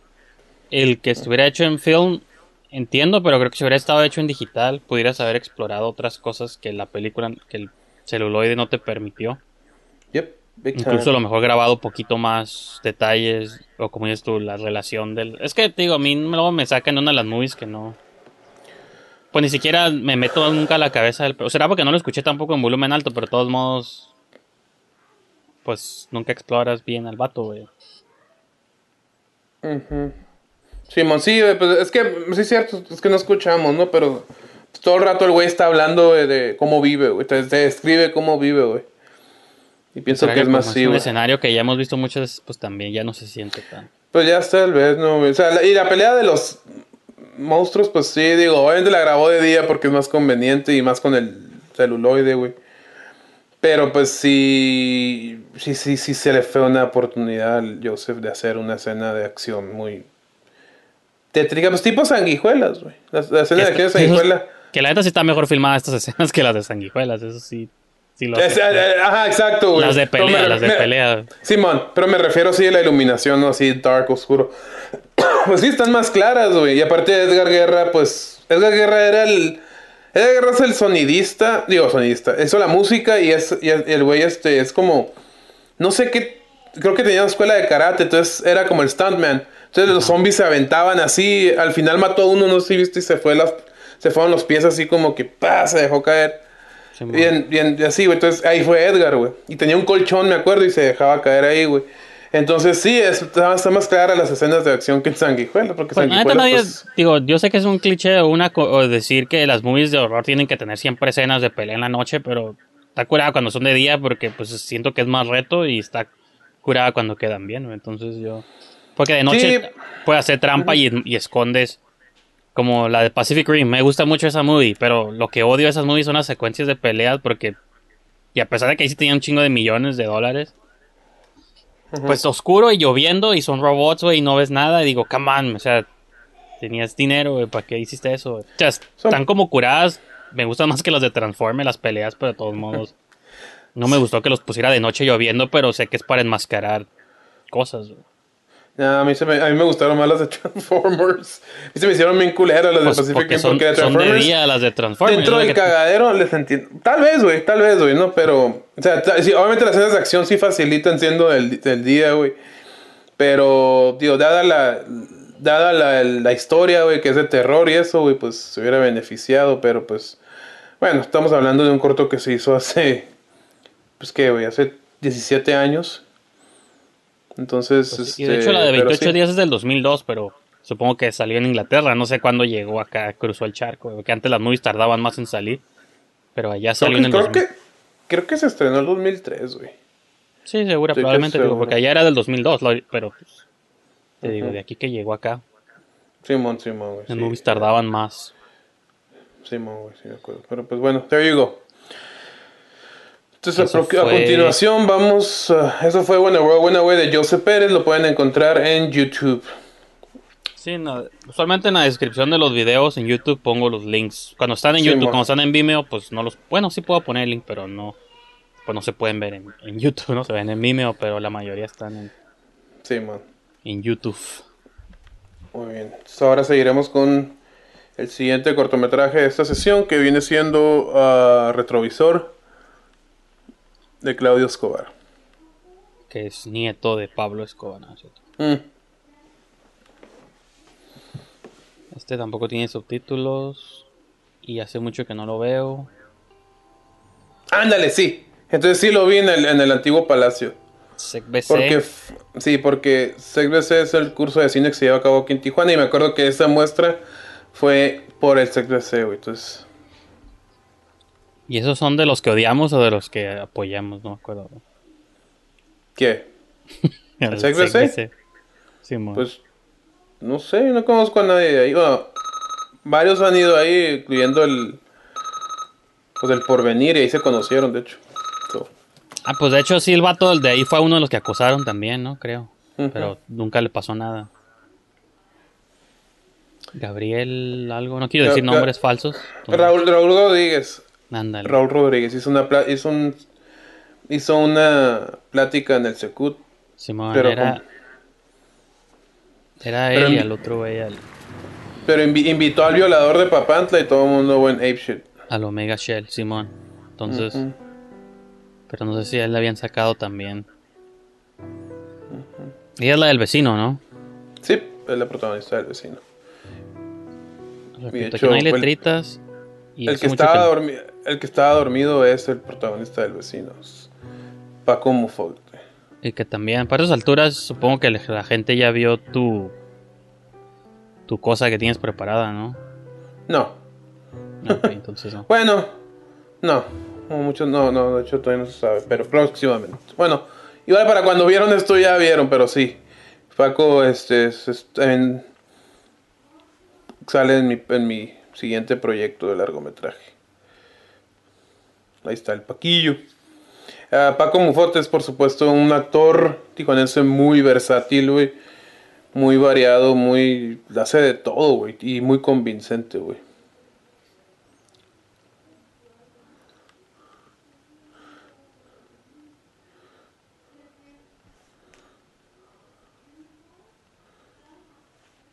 el que estuviera hecho en film, entiendo, pero creo que si hubiera estado hecho en digital, pudieras haber explorado otras cosas que la película, que el celuloide no te permitió. yep. Incluso a lo mejor grabado poquito más detalles, o como dices tú, la relación del... Es que, te digo, a mí luego me sacan una de las movies que no... Pues ni siquiera me meto nunca a la cabeza del... O será porque no lo escuché tampoco en volumen alto, pero de todos modos... Pues nunca exploras bien al vato, güey. Simón, sí, pues es que sí es cierto, es que no escuchamos, ¿no? Pero todo el rato el güey está hablando de, de cómo vive, güey. Te, te describe cómo vive, güey. Y pienso Será que es más así, un escenario que ya hemos visto muchas veces, pues también ya no se siente tan... Pues ya está, tal vez, ¿no? güey? O sea, la- y la pelea de los monstruos, pues sí, digo, obviamente la grabó de día porque es más conveniente y más con el celuloide, güey. Pero pues sí, sí, sí, sí se le fue una oportunidad al Joseph de hacer una escena de acción muy tétrica, pues tipo sanguijuelas, güey. La, la escena de de sanguijuela. Que la neta sí está mejor filmada estas escenas que las de sanguijuelas, eso sí. sí lo Es- eh, eh, ajá, exacto, güey. Las de pelea, me- las de me- pelea. Simón, pero me refiero así a la iluminación, ¿no? Así dark, oscuro. pues sí, están más claras, güey. Y aparte de Edgar Guerra, pues. Edgar Guerra era el. Edgar Guerra es el sonidista. Digo, sonidista. Hizo la música y es. Y el güey, este, es como. No sé qué. Creo que tenía una escuela de karate, entonces era como el stuntman. Entonces los zombies se aventaban así. Al final mató a uno, no sé si viste, y se fue las. Se fueron los pies así como que. ¡pah! Se dejó caer. Sí, Bien, bien, así, güey. Entonces ahí fue Edgar, güey. Y tenía un colchón, me acuerdo, y se dejaba caer ahí, güey. Entonces sí, es- está, más clara las escenas de acción que en Sanguijuela, porque Pues, Sanguijuela, pues, digo, yo sé que es un cliché o una o decir que las movies de horror tienen que tener siempre escenas de pelea en la noche, pero está curada cuando son de día porque pues siento que es más reto y está curada cuando quedan bien, entonces yo porque de noche Sí. puede hacer trampa y, y escondes como la de Pacific Rim, me gusta mucho esa movie, pero lo que odio de esas movies son las secuencias de peleas porque y a pesar de que ahí sí tenía un chingo de millones de dólares pues oscuro y lloviendo y son robots, güey, y no ves nada. Y digo, come on, o sea, tenías dinero, güey, ¿para qué hiciste eso? O sea, están como curadas. Me gustan más que las de Transforme, las peleas, pero de todos modos. No me gustó que los pusiera de noche lloviendo, pero sé que es para enmascarar cosas, güey. a, mí se me, a mí me gustaron más las de Transformers. A mí se me hicieron bien culeras las Pues, de Pacific porque Rim, son, porque de son de Transformers. día las de Transformers. Dentro del cagadero les entiendo. Tal vez, güey, tal vez, güey, ¿no? Pero, o sea, sí, obviamente las escenas de acción sí facilitan siendo del, del día, güey. Pero, digo, dada la, dada la, la historia, güey, que es de terror y eso, güey, pues se hubiera beneficiado, pero pues, bueno, estamos hablando de un corto que se hizo hace, pues qué, güey, hace 17 años. Entonces, Pues este, y de hecho, la de pero 28 sí. días es del 2002, pero supongo que salió en Inglaterra. No sé cuándo llegó acá, cruzó el charco. Porque antes las movies tardaban más en salir. Pero allá Creo, salió que, en el creo 2000. que, creo que se estrenó en 2003, güey. Sí, Estoy probablemente, digo, porque allá era del 2002, lo- pero pues, te digo, de aquí que llegó acá, Simón, Simón, güey. las sí. movies tardaban más. Simón, güey, sí me acuerdo. Pero pues bueno, there you go. Entonces, a, continuación vamos. uh, eso fue Buena World, Buena Way de Joseph Pérez. Lo pueden encontrar en YouTube. Sí, no, usualmente en la descripción de los videos en YouTube pongo los links. Cuando están en Sí, YouTube, cuando están en Vimeo, pues no los... Bueno, sí puedo poner el link, pero no... Pues no se pueden ver en, en YouTube, ¿no? Se ven en Vimeo, pero la mayoría están en, Simón. en YouTube. Muy bien. Entonces, ahora seguiremos con el siguiente cortometraje de esta sesión que viene siendo uh, Retrovisor de Claudio Escobar. Que es nieto de Pablo Escobar, ¿no? ¿Cierto? Mm. Este tampoco tiene subtítulos. Y hace mucho que no lo veo. Ándale, sí. Entonces sí lo vi en el, en el antiguo palacio. SecBC. Porque, sí, porque SecBC es el curso de cine que se lleva a cabo aquí en Tijuana y me acuerdo que esa muestra fue por el SecBC, güey. Entonces, ¿Y esos son de los que odiamos o de los que apoyamos? No me acuerdo. ¿qué? ¿El SecBC? Sí. Pues, no sé, no conozco a nadie de ahí. Bueno, varios han ido ahí, incluyendo el, pues el porvenir y ahí se conocieron, de hecho. So, Ah, pues de hecho sí, el vato de ahí fue uno de los que acusaron también, ¿no? Creo. Pero nunca le pasó nada. Gabriel algo, no quiero decir Ga- nombres falsos. Entonces, Raúl, Raúl Rodríguez. Ándale. Raúl Rodríguez hizo una hizo un hizo una plática en el Secut. Simón, pero era, con- era él y en- al otro güey, al, Pero invi- invitó al violador de Papantla y todo el mundo buen ape shit. al Omega Shell, Simón. Entonces, pero no sé si a él le habían sacado también. Ella es la del vecino, ¿no? Sí, es la protagonista del vecino. Repito, hecho, aquí no hay el- letritas. Y El que, estaba que- dormi- el que estaba dormido es el protagonista del vecino. es Paco Mufolte. Y que también, para esas alturas, supongo que la gente ya vio tu. tu cosa que tienes preparada, ¿no? No. Ok, entonces no. Bueno, no. No, Muchos no, no, de hecho todavía no se sabe, pero próximamente. Bueno, igual para cuando vieron esto ya vieron, pero sí. Paco este, en- sale en mi, en mi siguiente proyecto de largometraje. Ahí está el Paquillo. Ah, Paco Mufote es por supuesto un actor tijuanense muy versátil, güey. Muy variado, muy... hace de todo, güey. Y muy convincente, güey.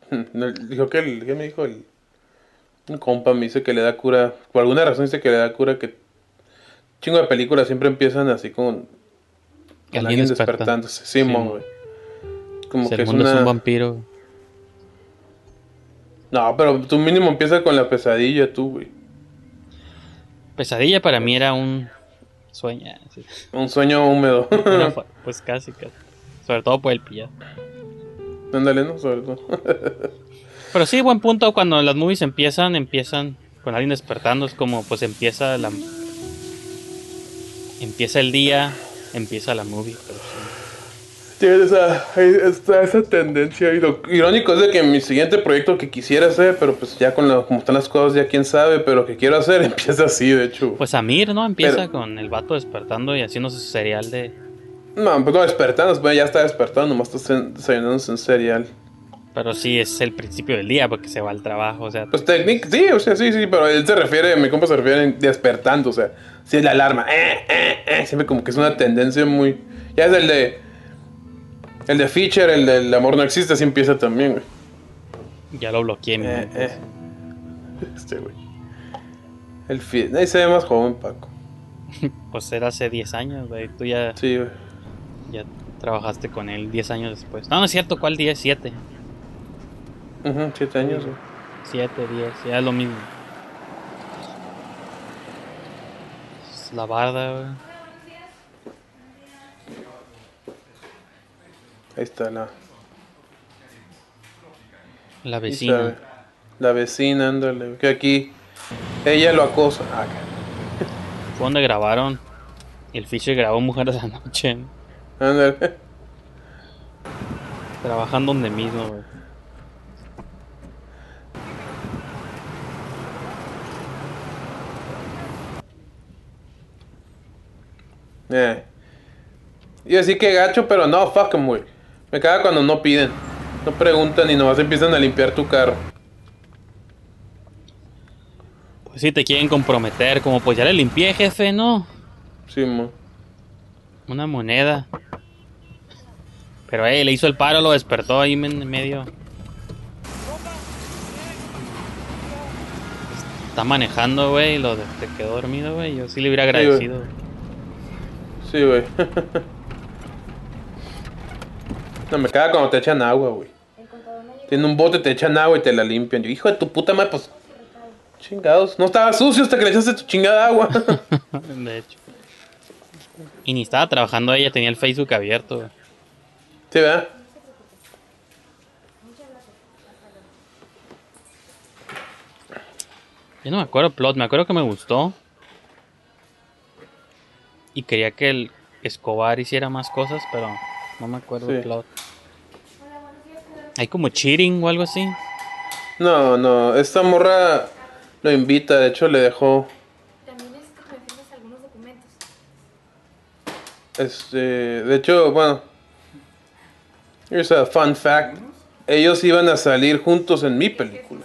Dijo que el, ¿qué me dijo el un compa me dice que le da cura, por alguna razón dice que le da cura que chingo de películas siempre empiezan así con, con Alguien desperta. despertándose, Simón, Simón. güey. Como Si que el es mundo es una un vampiro. No, pero tu mínimo empieza con la pesadilla tú, güey. Pesadilla para mí era un sueño. sí. Un sueño húmedo. Una pues casi, casi. Sobre todo por el pillado. Ándale, ¿no? Sobre todo. Pero sí, buen punto. Cuando las movies empiezan, empiezan con alguien despertando. Es como, pues empieza la. Empieza el día, empieza la movie. Pero sí. Tiene esa, está esa tendencia. Y lo irónico es de que mi siguiente proyecto que quisiera hacer, pero pues ya con la, como están las cosas, ya quién sabe, pero que quiero hacer empieza así, de hecho. Pues Amir, ¿no? Empieza Pero- con el vato despertando y haciéndose su cereal de. No, pues no despertando, pues ya está despertando, nomás está desayunándose en cereal. Pero sí es el principio del día porque se va al trabajo. O sea, Pues técnic, sí, o sea, sí, sí, pero él se refiere, mi compa se refiere en despertando, o sea, si es la alarma, eh, eh, eh, siempre como que es una tendencia muy. Ya es el de. El de Feature, el del amor no existe, así empieza también, güey. ya lo bloqueé. Eh, eh. Este, güey. El fi- Ahí se ve más joven, Paco. Pues era hace 10 años, güey. Tú ya, Sí, güey. ya trabajaste con él 10 años después. No, no es cierto, ¿cuál día? 7. Ujú, siete años, güey. 7, 10, ya es lo mismo. Es la barda, güey. Ahí está la, La vecina. La vecina, ándale. Que aquí ella lo acosa. Ah, acá. Fue donde grabaron. El Fisher grabó Mujeres de la Noche. ¿no? Ándale. Trabajan donde mismo, güey. Eh. Y así que gacho, pero no, fuck 'em, güey. Me caga cuando no piden. No preguntan y nomás empiezan a limpiar tu carro. Pues si te quieren comprometer, como pues ya le limpié, jefe, ¿no? Sí, mo. Una moneda. Pero eh, le hizo el paro, lo despertó ahí en medio. Está manejando, güey, lo de- se quedó dormido, güey. Yo sí le hubiera agradecido. Sí, güey. no, me caga cuando te echan agua, güey. Tiene un bote, te echan agua y te la limpian. Yo, hijo de tu puta madre, pues. Chingados. No estaba sucio hasta que le echaste tu chingada agua. de hecho. Y ni estaba trabajando ella, tenía el Facebook abierto, güey. sí, ¿verdad? Yo no me acuerdo plot, me acuerdo que me gustó. Y quería que el Escobar hiciera más cosas, pero no me acuerdo el Sí. plot. Hay como cheating o algo así. No, no. Esta morra lo invita. De hecho, le dejó. También necesito que me firmes algunos documentos. Este. De hecho, bueno. Here's a fun fact. Ellos iban a salir juntos en mi película.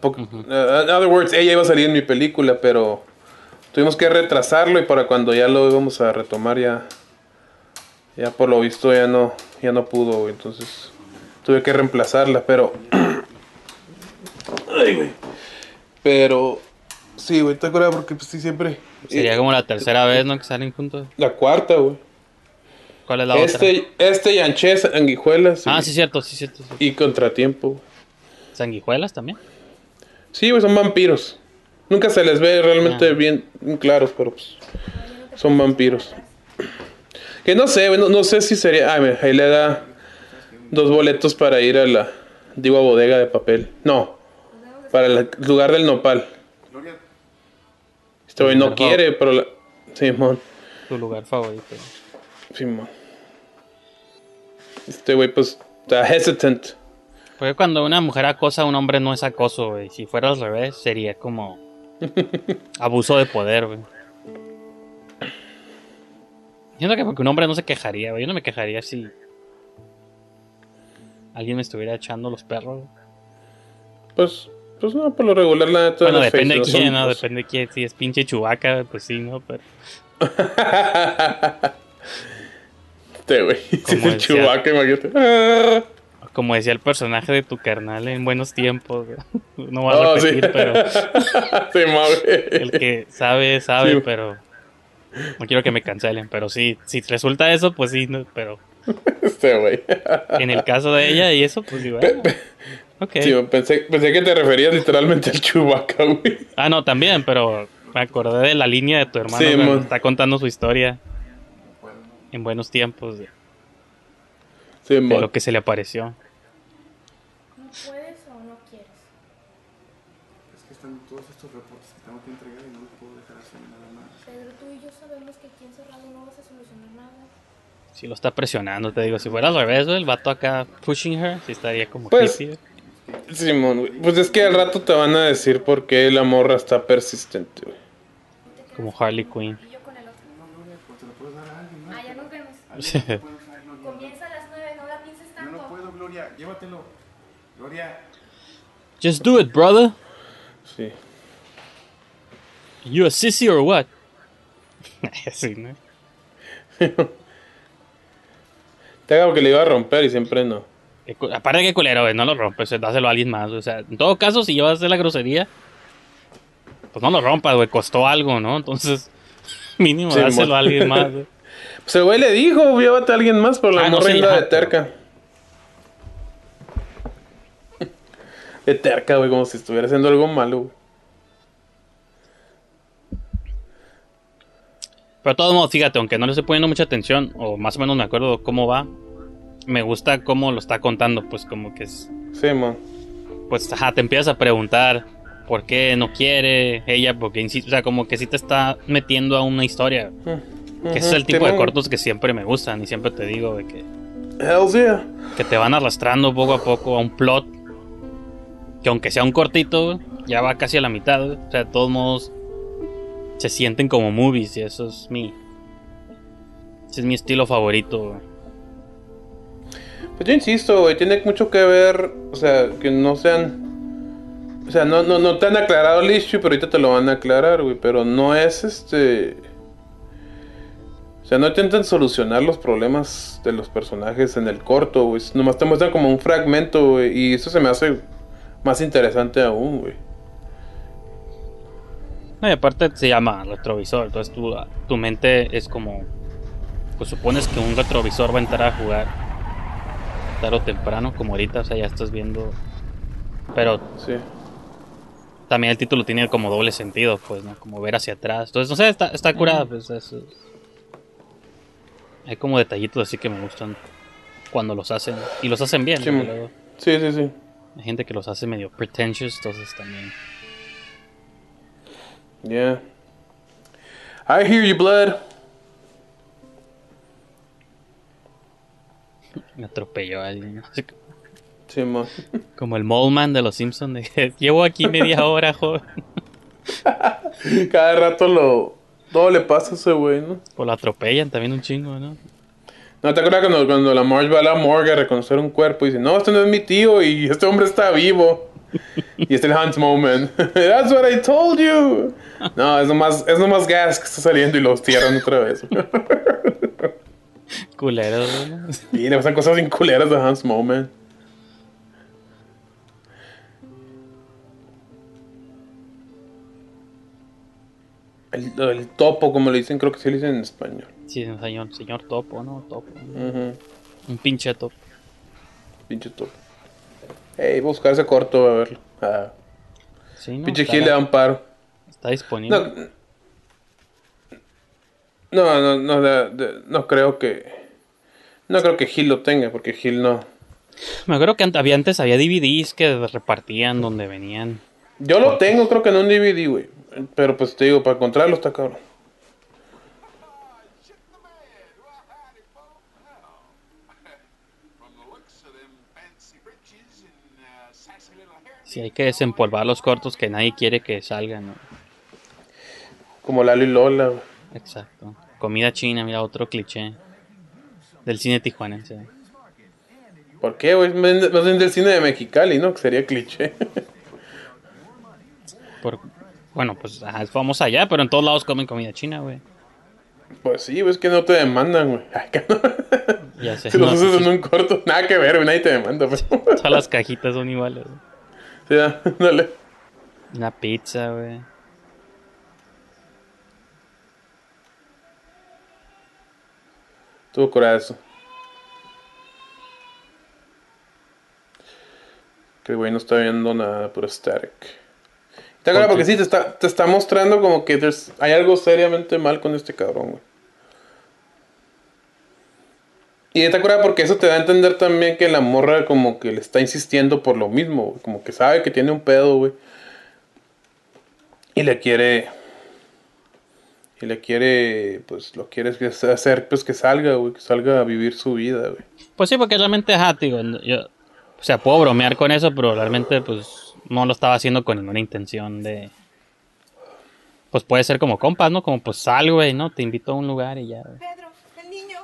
Poco- uh, in other words, ella iba a salir en mi película, pero tuvimos que retrasarlo y para cuando ya lo íbamos a retomar ya ya por lo visto ya no ya no pudo, entonces tuve que reemplazarla, pero Ay, güey. Pero sí, güey, te acuerdas porque pues sí siempre Sería como la tercera vez, ¿no? Que salen juntos. la cuarta, güey. ¿Cuál es la otra? Este este Yanches Anguijuelas Ah, y, sí, cierto, sí, cierto. sí. y Contratiempo. güey. ¿Sanguijuelas también? Sí, güey, son vampiros. Nunca se les ve realmente Ah. bien, claros, pero pues son vampiros. Que no sé, no, no sé si sería... Ah, mira, ahí le da dos boletos para ir a la antigua bodega de papel. No, para el lugar del nopal. Este güey no quiere, pero la... Simón, Tu lugar favorito. Simón. Este güey pues está hesitant. Porque cuando una mujer acosa a un hombre no es acoso, güey. Si fuera al revés, sería como abuso de poder, güey. Siento que porque un hombre no se quejaría, güey. Yo no me quejaría si alguien me estuviera echando los perros. güey. Pues, pues no, por lo regular la neta Bueno, depende de quién, ¿no? pues, Depende de quién. Si es pinche chubaca, pues sí, ¿no? Pero Este güey, si es el. Chewbacca, imagínate. Ah. como decía el personaje de tu carnal en buenos tiempos. No voy a Oh, sí. repetir, pero Sí, güey. el que sabe, sabe, Sí. pero no quiero que me cancelen. Pero sí, si resulta eso, pues sí, no, pero Este güey. en el caso de ella y eso, pues ah, ok. Sí, pensé, pensé que te referías literalmente al Chewbacca, güey. Ah, no, también, pero me acordé de la línea de tu hermano Sí, que está contando su historia en buenos tiempos de, Sí, de lo que se le apareció. ¿No puedes o no quieres? Es que están todos estos reportes que tengo que entregar y no los puedo dejar así nada más. Pedro, tú y yo sabemos que aquí encerrado no vas a solucionar nada. Si lo está presionando, te digo, si fuera al revés, el vato acá pushing her, sí estaría como Pues, creepy. Simón, güey. Pues es que al rato te van a decir por qué la morra está persistente, güey. Como Harley Quinn. Y yo con el otro. Te lo puedes dar a alguien más. Ah, ya nos vemos. Comienza a las nueve, no la pienses Yo tanto. no puedo, Gloria. Llévatelo. Gloria. Just do it, brother. Sí. You a sissy or what? Así, ¿no? Te haga que le iba a romper y siempre no. Aparte que culero, güey, no lo rompes, dáselo a alguien más. O sea, en todo caso, si llevas a hacer la grosería, pues no lo rompas, güey, costó algo, ¿no? Entonces, mínimo, Sí, dáselo a alguien más. Pues el güey le dijo, llévate a alguien más, pero la Ah, no, sí, ajá, de terca. de terca, güey, como si estuviera haciendo algo malo. Pero de todos modos, fíjate, aunque no le estoy poniendo mucha atención, o más o menos me acuerdo cómo va, me gusta cómo lo está contando, pues como que es... Sí, man. Pues, ajá, te empiezas a preguntar por qué no quiere ella, porque o sea, como que sí te está metiendo a una historia. Que ese es el tipo de cortos que siempre me gustan y siempre te digo de que, Hells yeah. que te van arrastrando poco a poco a un plot que aunque sea un cortito, ya va casi a la mitad. O sea, de todos modos se sienten como movies y eso es mi... Ese es mi estilo favorito. Pues yo insisto, güey, tiene mucho que ver, o sea, que no sean... O sea, no, no, no te han aclarado el issue, pero ahorita te lo van a aclarar, güey. Pero no es este... O sea, no intentan solucionar los problemas de los personajes en el corto, güey. Nomás te muestran como un fragmento, güey. Y eso se me hace más interesante aún, güey. No, y aparte se llama retrovisor, entonces tu, tu mente es como... Pues supones que un retrovisor va a entrar a jugar tarde o temprano, como ahorita, o sea, ya estás viendo... Pero Sí. también el título tiene como doble sentido, pues, ¿no? Como ver hacia atrás. Entonces, no sé, está, está curada, pues eso. Hay como detallitos así que me gustan cuando los hacen. Y los hacen bien, Sí, sí, sí. hay gente que los hace medio pretentious, entonces también. Yeah. I hear you, blood. Me atropelló a alguien. Como el Moleman de los Simpsons. De, Llevo aquí media hora, joven. Cada rato lo... Todo le pasa a ese güey, ¿no? O lo atropellan también un chingo, ¿no? ¿No te acuerdas cuando, cuando la Marge va a la morgue a reconocer un cuerpo y dice, no, este no es mi tío y este hombre está vivo? y es el Hans Moment. That's what I told you. No, es nomás, es nomás gas que está saliendo y los cierran otra vez. Culeros, ¿no? y le pasan cosas bien culeras de Hans Moment. El, el topo, como le dicen, creo que sí le dicen en español. Sí, señor, señor topo, ¿no? Topo. Un pinche topo. Pinche topo. Ey, buscar ese corto a verlo. Ah, Sí, ¿no? pinche Gil le da un paro. Está disponible. No, no, no, no, de- no creo que. No creo que Gil lo tenga, porque Gil no. Me acuerdo que había antes había DVDs que repartían donde venían. Yo lo tengo, creo que en un DVD, güey. Pero pues te digo, para encontrarlo está cabrón. Si hay que desempolvar los cortos que nadie quiere que salgan. ¿no? Como Lalo y Lola. Exacto. Comida china, mira, otro cliché. Del cine tijuanense. ¿Por qué, güey? Más bien del cine de Mexicali, ¿no? Que sería cliché. Por, bueno, pues ajá, vamos allá, pero en todos lados comen comida china, güey. pues sí, es que no te demandan, güey. Ya sé. Si los no, haces sí, en un corto, nada que ver, güey. Nadie te demanda, pues. Todas las cajitas son iguales. güey. Sí, dale. Una pizza, güey. Tuvo corazo. Que el güey no está viendo nada, puro static. Te acuerdas porque sí, te está, te está mostrando como que hay algo seriamente mal con este cabrón, güey. Y te acuerdas porque eso te da a entender también que la morra como que le está insistiendo por lo mismo, güey. Como que sabe que tiene un pedo, güey. Y le quiere... Y le quiere, pues lo quiere hacer, pues que salga, güey. Que salga a vivir su vida, güey. Pues sí, porque realmente, te digo, yo, o sea, puedo bromear con eso, pero realmente, pues, no lo estaba haciendo con ninguna intención de... Pues puede ser como compas, ¿no? Como, pues, sal, güey, ¿no? Te invito a un lugar y ya, güey. Pedro, el niño.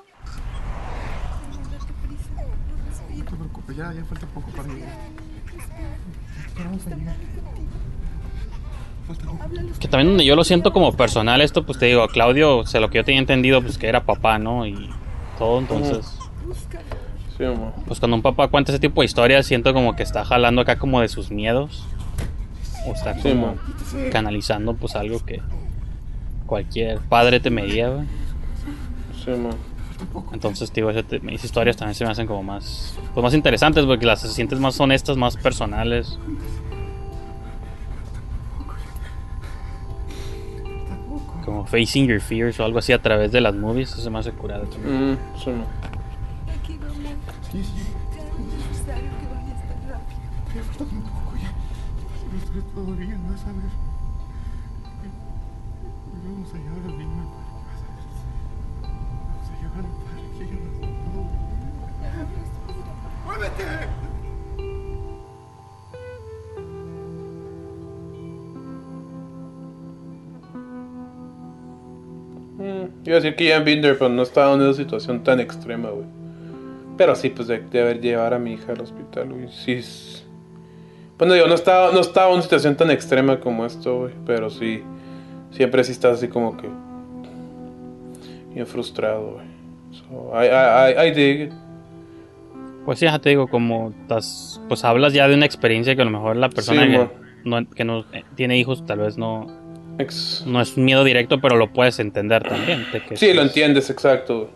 No te preocupes, ya, ya falta poco para llegar. Vamos a llegar. Que también donde yo lo siento como personal esto, pues te digo, a Claudio, o sea, lo que yo tenía entendido, pues que era papá, ¿no? Y todo, entonces... Sí, amor. Pues cuando un papá cuenta ese tipo de historias, siento como que está jalando acá como de sus miedos. O está como canalizando pues algo que cualquier padre temería, güey. Sí, man. Entonces, digo, te- mis historias también se me hacen como más, pues más interesantes porque las sientes más honestas, más personales. Como facing your fears o algo así a través de las movies, eso se me hace curado también. Mm, sí, no. Sí, sí. Es iba a decir que Ian Binder, pero no estaba en una situación tan extrema, güey. Pero sí, pues de, de haber llevar a mi hija al hospital, güey. Sí. Bueno, digo, no estaba, no estaba en una situación tan extrema como esto, güey. Pero sí. Siempre sí estás así como que. Bien frustrado, güey. So, I, I, I, I dig it. Pues sí, ya te digo, como estás, pues hablas ya de una experiencia que a lo mejor la persona Sí, que, mo. no, que no eh, tiene hijos tal vez no, Ex- no es un miedo directo, pero lo puedes entender también. que, Sí, lo entiendes, exacto.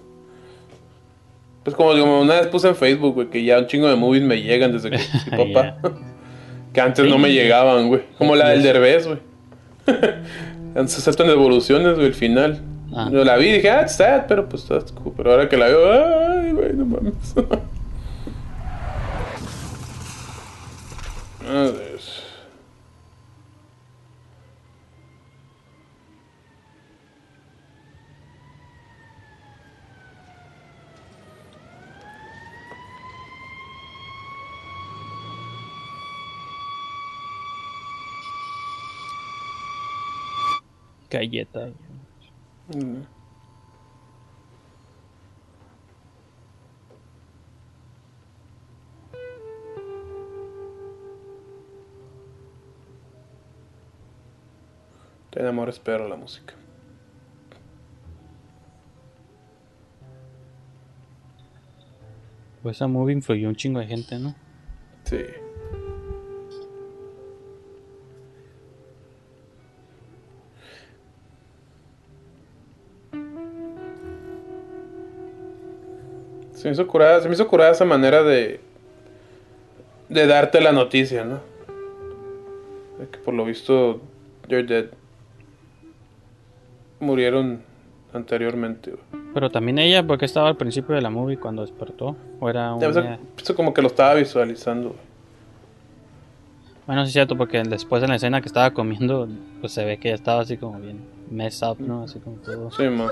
Pues como, una vez puse en Facebook, güey, que ya un chingo de movies me llegan desde que soy papá. que antes no me llegaban, güey. Como la del Derbez, güey. Antes saltan evoluciones, güey, el final. Ah. Yo la vi y dije, ah, it's sad, pero pues that's cool. Pero ahora que la veo, ay, güey, no mames. A ver. Galleta. Mm. Ten amor, espero la música. Pues esa movie influyó un chingo de gente, ¿no? Sí. Se me hizo curada, se me hizo curada esa manera de de darte la noticia, ¿no? De que por lo visto they're dead. Murieron anteriormente. Pero también ella, porque estaba al principio de la movie cuando despertó. O era una... Eso como que lo estaba visualizando. Bueno, sí es cierto, porque después en la escena que estaba comiendo, pues se ve que ella estaba así como bien messed up, ¿no? Así como todo. Sí, man.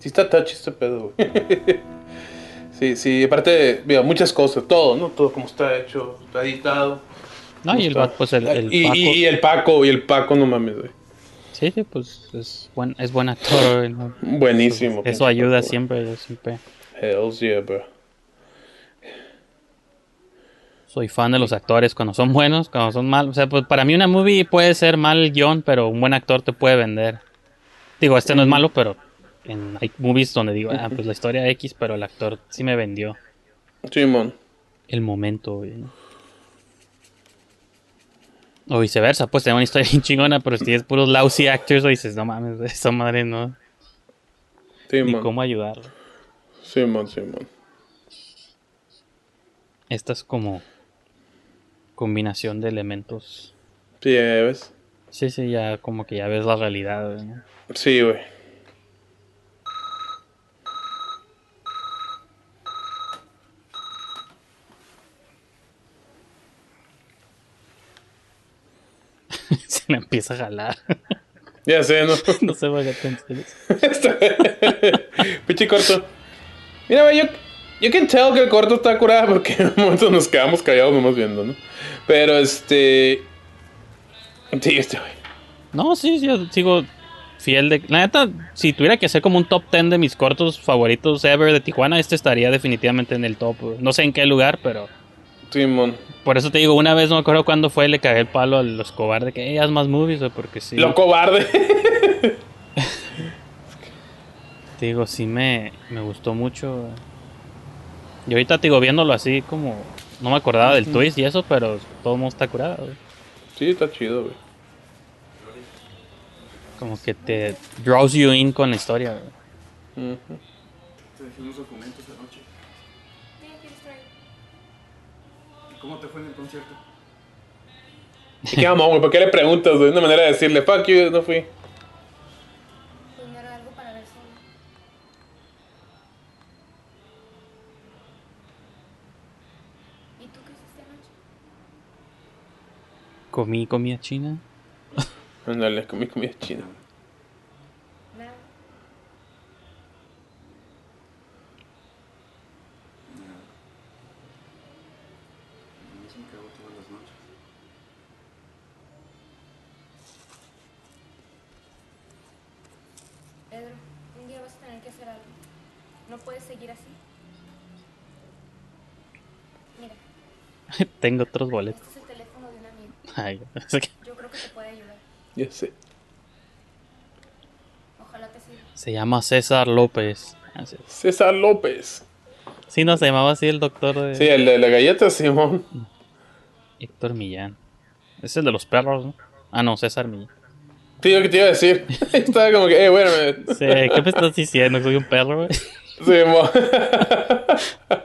Sí está touchy este pedo, güey. Sí, sí, aparte, mira, muchas cosas, todo, ¿no? Todo como está hecho, está editado. No, y el Está- pues el, el y, Paco. y- y el Paco, y el Paco, no mames, güey. Sí, sí, pues es buen, es buen actor. Buenísimo. Eso pinche ayuda siempre, yo siempre. Hells yeah, bro. Soy fan de los actores cuando son buenos, cuando son malos. O sea, pues para mí una movie puede ser mal guion, pero un buen actor te puede vender. Digo, este no es malo, pero en, hay movies donde digo, ah, pues la historia X, pero el actor sí me vendió Simón. el momento. güey, ¿no? O viceversa, pues tener una historia bien chingona, pero si es puros lousy actors, o dices, no mames, esa madre no. Ni Simón. cómo ayudarlo. Simón, Simón. Esta es como combinación de elementos. Sí, ya ves. Sí, sí, ya como que ya ves la realidad. güey, ¿no? Sí, güey. Se la empieza a jalar. Ya sé, ¿no? no qué te enseñas. Pinche corto. Mira, yo, yo can tell que el corto está curado porque en un momento nos quedamos callados nomás viendo, ¿no? Pero este. Sí, este, güey. No, sí, yo sigo fiel de... La neta, si tuviera que hacer como un top 10 de mis cortos favoritos ever de Tijuana, este estaría definitivamente en el top. No sé en qué lugar, pero... Simón. Por eso te digo, una vez no me acuerdo cuándo fue, le cagué el palo a los cobardes de que, hey, haz más movies, güey, porque sí. Lo cobarde. Te digo, sí me, me gustó mucho. güey. Y ahorita te digo, viéndolo así como no me acordaba del twist y eso, pero todo el mundo está curado. güey. Sí, está chido, güey. Como que te draws you in con la historia. güey. Te dejé unos documentos anoche. ¿Cómo te fue en el concierto? ¿Y qué mamón, güey? ¿Por qué le preguntas, güey? Una manera de decirle, fuck you, no fui. Pues no era algo para ver solo. ¿Y tú qué hiciste anoche? Comí comida china. Ándale, comí comida china. Nada. A mí se me cagó todas las noches. Pedro, un día vas a tener que hacer algo. No puedes seguir así. Mira, Tengo otros boletos. este es el teléfono de un amigo. Ay, Yo creo que te puede ayudar. Ya sé. Ojalá te sirva. se llama César López. César López. Sí, no se llamaba así el doctor de Sí, el de la galleta, Simón. Héctor Millán. Es el de los perros, ¿no? Ah, no, César Millán. Sí, lo que te iba a decir. Estaba como que, eh, bueno, me... Sí, ¿qué me estás diciendo? ¿Que ¿Soy un perro, güey? Simón.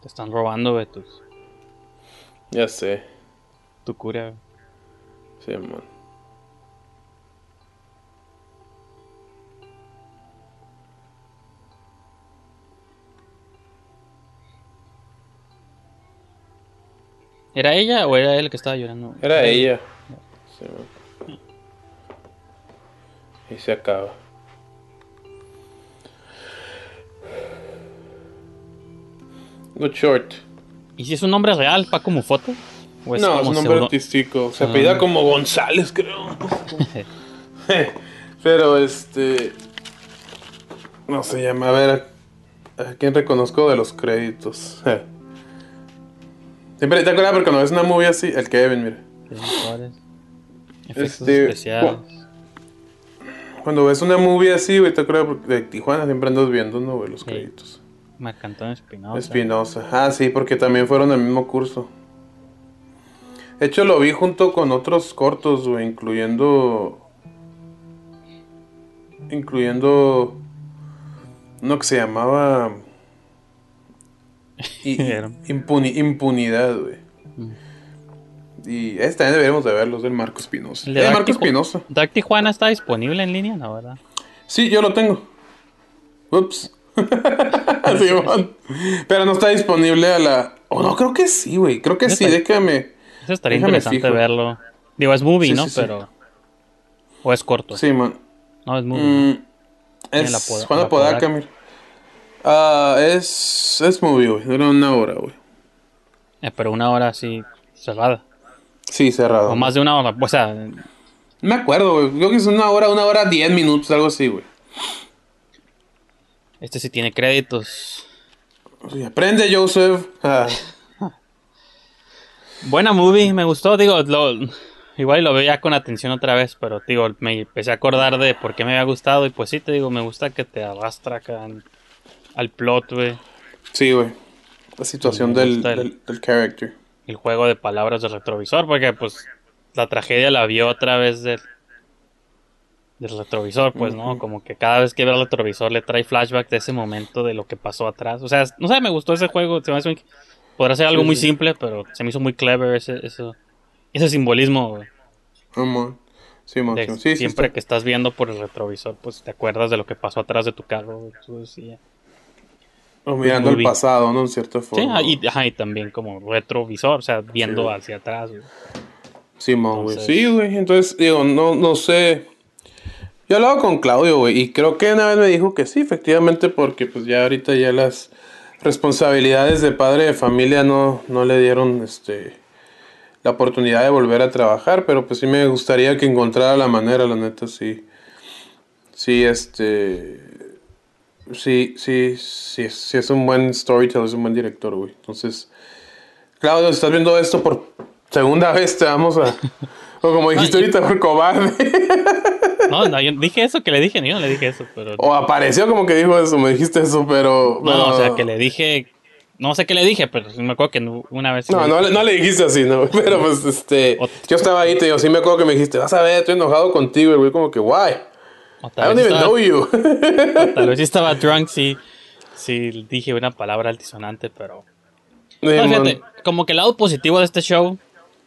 Te están robando, güey, tus, Ya sé. tu cura, güey. Simón. ¿Era ella o era él el que estaba llorando? Era ella. Y se acaba. Good short. ¿Y si es un nombre real, pa como foto? ¿O no, es un nombre pseudo- artístico. Se Ah. apellida como González, creo. Pero este. No se llama. A ver. ¿A, a quién reconozco de los créditos? Siempre te acuerdas porque cuando ves una movie así. El Kevin, mira. Efectos Este, especiales. Cuando ves una movie así, güey, te acuerdas porque de Tijuana siempre andas viendo, ¿no, güey? Los créditos. Marcantón Espinosa. Espinosa. Ah, sí, porque también fueron al mismo curso. De hecho, lo vi junto con otros cortos, güey, incluyendo. Incluyendo. Uno que se llamaba. impuni- impunidad, güey. Y este también deberíamos de verlos, del Marco Espinosa. El de Dark Marco Espinosa. Dark Tijuana está disponible en línea, ¿no, verdad? Sí, yo lo tengo. Ups. Simón. Pero no está disponible a la. Oh, no, creo que sí, güey. Creo que sí, déjame. Eso estaría déjame interesante fijo. verlo. Digo, es movie, Sí, ¿no? sí, sí. Pero. O es corto. Sí, man. No, es movie. Mm, es la poda- Juan la Apodaca, Podaca. mira. Ah, es. Es movie, güey. Dura una hora, güey. Eh, pero una hora así cerrada. Sí, cerrado. O más de una hora. O sea, No me acuerdo, güey. Creo que es una hora, una hora, diez minutos, algo así, güey. este sí tiene créditos. Sí, aprende, Joseph. Ah, Buena movie, me gustó. Digo, lo, igual lo veía con atención otra vez, pero digo, me empecé a acordar de por qué me había gustado. Y pues sí, te digo, me gusta que te arrastra acá en- al plot, güey. sí, güey. La situación del, el- del, del character. el juego de palabras del retrovisor, porque pues la tragedia la vio a través del, del retrovisor, pues, ¿no? Como que cada vez que ve el retrovisor le trae flashback de ese momento de lo que pasó atrás. O sea, no sé, me gustó ese juego. Se me hace muy- podrá ser algo Sí, muy sí. simple, pero se me hizo muy clever ese, eso, ese simbolismo, güey. Sí. De Sí, siempre que estás viendo por el retrovisor, pues te acuerdas de lo que pasó atrás de tu carro. Tú. O mirando movie. el pasado, ¿no? En cierta Sí, forma. ah, y, ajá, y también como retrovisor, o sea, viendo Sí. hacia atrás. güey. Simón, güey. Sí, güey. Entonces, digo, no, no sé. Yo hablaba con Claudio, güey, y creo que una vez me dijo que sí, efectivamente, porque pues ya ahorita ya las responsabilidades de padre de familia no, no le dieron este la oportunidad de volver a trabajar, pero pues sí me gustaría que encontrara la manera, la neta, sí. Sí, este. Sí, sí, sí, sí es un buen storyteller, es un buen director, güey. Entonces, Claudio, si estás viendo esto, por Segunda vez te vamos a. O como dijiste Ah, ahorita, por cobarde. No, no, yo dije eso que le dije, yo no le dije eso, pero... O apareció como que dijo eso, me dijiste eso, pero. No, o sea, que le dije... No sé qué le dije, pero me acuerdo que una vez... No, no, le- no le dijiste así, ¿no? Pero pues, este. Yo estaba ahí, te digo, sí me acuerdo que me dijiste, vas a ver, estoy enojado contigo, y güey, como que, why? O I tal don't vez even estaba- know you. Tal vez estaba drunk, sí, sí dije una palabra altisonante, pero... No, como que el lado positivo de este show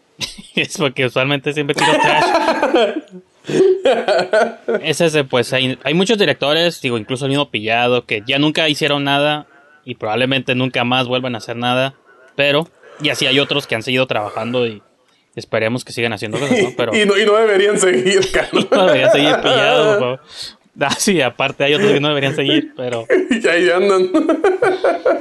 es porque usualmente siempre tiro trash. es ese, pues hay, hay muchos directores, digo, incluso el mismo Pillado, que ya nunca hicieron nada y probablemente nunca más vuelvan a hacer nada, pero, y así hay otros que han seguido trabajando y esperemos que sigan haciendo cosas, ¿no? Pero y, no, y no deberían seguir, Carlos. no deberían seguir Pillado, por favor. Ah, sí, aparte hay otros que no deberían seguir, pero... y ahí andan.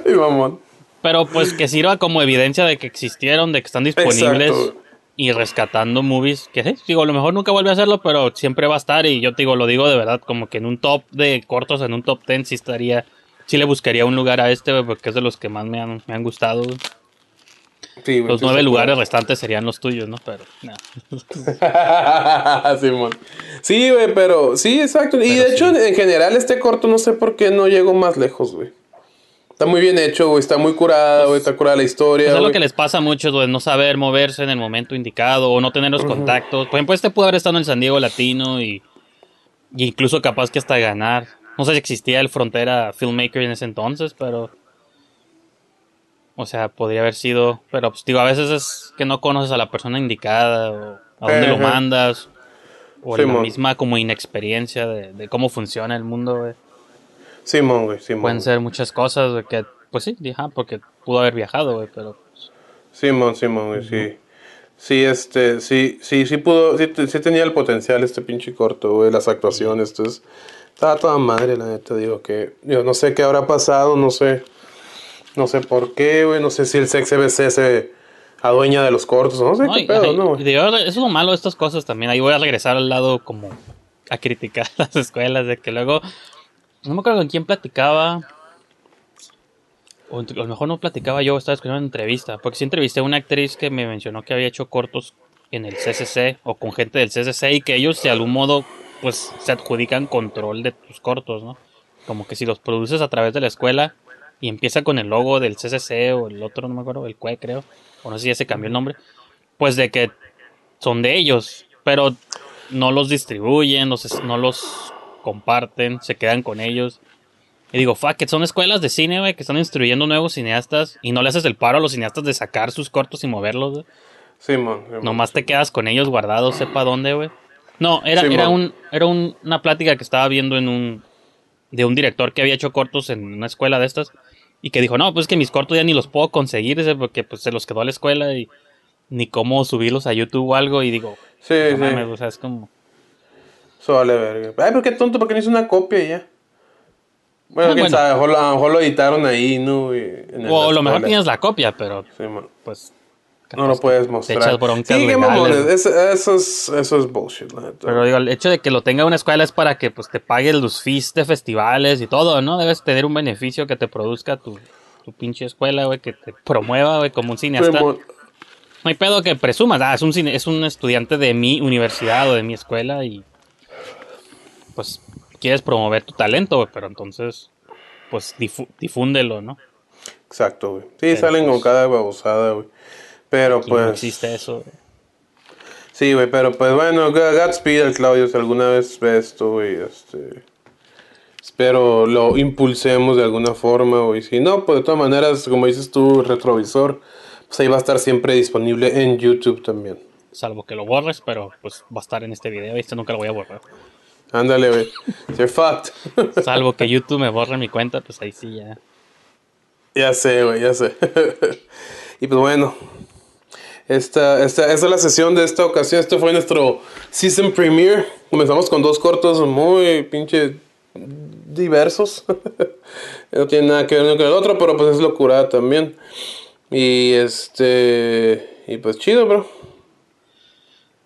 y mamón. Pero pues que sirva como evidencia de que existieron, de que están disponibles Exacto. y rescatando movies. Que sí, digo, a lo mejor nunca vuelve a hacerlo, pero siempre va a estar. Y yo te digo, lo digo de verdad, como que en un top de cortos, en un top 10, sí estaría. Sí le buscaría un lugar a este, porque es de los que más me han, me han gustado. Sí, Los nueve lugares claro. restantes serían los tuyos, ¿no? Pero, no. Simón. Sí, güey, pero sí, exacto. y de hecho, en general, este corto no sé por qué no llegó más lejos, güey. Está muy bien hecho, güey. Está muy curada, güey. Está curada la historia. Pues es lo que les pasa a muchos, güey, no saber moverse en el momento indicado o no tener los contactos. Por ejemplo, este pudo haber estado en el San Diego Latino y, y incluso capaz que hasta ganar. No sé si existía el Frontera Filmmaker en ese entonces, pero... O sea, podría haber sido... Pero, pues, digo, a veces es que no conoces a la persona indicada o a dónde lo Ajá. mandas. O la misma como inexperiencia de, de cómo funciona el mundo, güey. Simón, güey. Simón. Pueden ser muchas cosas, güey, que... Pues sí, ajá, porque pudo haber viajado, güey, pero... pues, Simón, Simón, güey, sí. Sí, este, sí, sí, sí pudo, sí, sí tenía el potencial este pinche corto, güey, las actuaciones, entonces, estaba toda madre, la neta, digo que, yo no sé qué habrá pasado, no sé, no sé por qué, güey, no sé si el Sex CBC se adueña de los cortos, no sé No, qué y- pedo, ¿no, y güey? de verdad, eso es lo malo de estas cosas también. Ahí voy a regresar al lado como a criticar las escuelas, de que luego, no me acuerdo con quién platicaba, o a lo mejor no platicaba yo, estaba escuchando una entrevista, porque sí entrevisté a una actriz que me mencionó que había hecho cortos en el CCC o con gente del CCC y que ellos de algún modo pues se adjudican control de tus cortos, ¿no? Como que si los produces a través de la escuela y empieza con el logo del CCC o el otro, no me acuerdo, el CUE creo, o no sé si ya se cambió el nombre, pues de que son de ellos, pero no los distribuyen, los, no los comparten, se quedan con ellos. Y digo, fuck, it, son escuelas de cine, güey, que están instruyendo nuevos cineastas y no le haces el paro a los cineastas de sacar sus cortos y moverlos, güey. Simón, Simón. Nomás te quedas con ellos guardados, sepa dónde, güey. No, era, era, un, era un- una plática que estaba viendo en un de un director que había hecho cortos en una escuela de estas y que dijo, no, pues que mis cortos ya ni los puedo conseguir, dice, porque pues se los quedó a la escuela y ni cómo subirlos a YouTube o algo y digo, Sí, no sí, mames, o sea, es como... eso vale verga. Ay, pero qué tonto, porque no hizo una copia ya. Bueno, Ah, quién bueno. sabe, a lo mejor, lo- editaron ahí, ¿no? O a lo mejor tienes la copia, pero Simón. pues... No lo puedes mostrar. echas broncas sí, legales. Eso, es, eso es bullshit, la neta. Pero digo, el hecho de que lo tenga una escuela es para que pues te pague los fees de festivales y todo, ¿no? Debes tener un beneficio que te produzca tu, tu pinche escuela, güey, que te promueva, güey, como un cineasta. No hay pedo que presumas, ah, es un, cine- es un estudiante de mi universidad o de mi escuela y pues quieres promover tu talento, güey, pero entonces pues difu- difúndelo, ¿no? Exacto, güey. Sí, Pero, salen con cada babosada, güey. Pero Aquí no pues. existe eso. güey. Sí, güey, pero pues bueno, Godspeed al Claudio si alguna vez ve esto, güey. Este. Espero lo impulsemos de alguna forma, güey. Si no, pues de todas maneras, como dices tú, retrovisor, pues ahí va a estar siempre disponible en YouTube también. Salvo que lo borres, pero pues va a estar en este video y este nunca lo voy a borrar. Ándale, güey. You're fucked. Salvo que YouTube me borre mi cuenta, pues ahí sí ya. Ya sé, güey, ya sé. y pues bueno, esta, esta, esta es la sesión de esta ocasión. Este fue nuestro season premiere. Comenzamos con dos cortos muy pinche diversos. no tiene nada que ver uno con el otro, pero pues es locura también. Y este. Y pues chido, bro.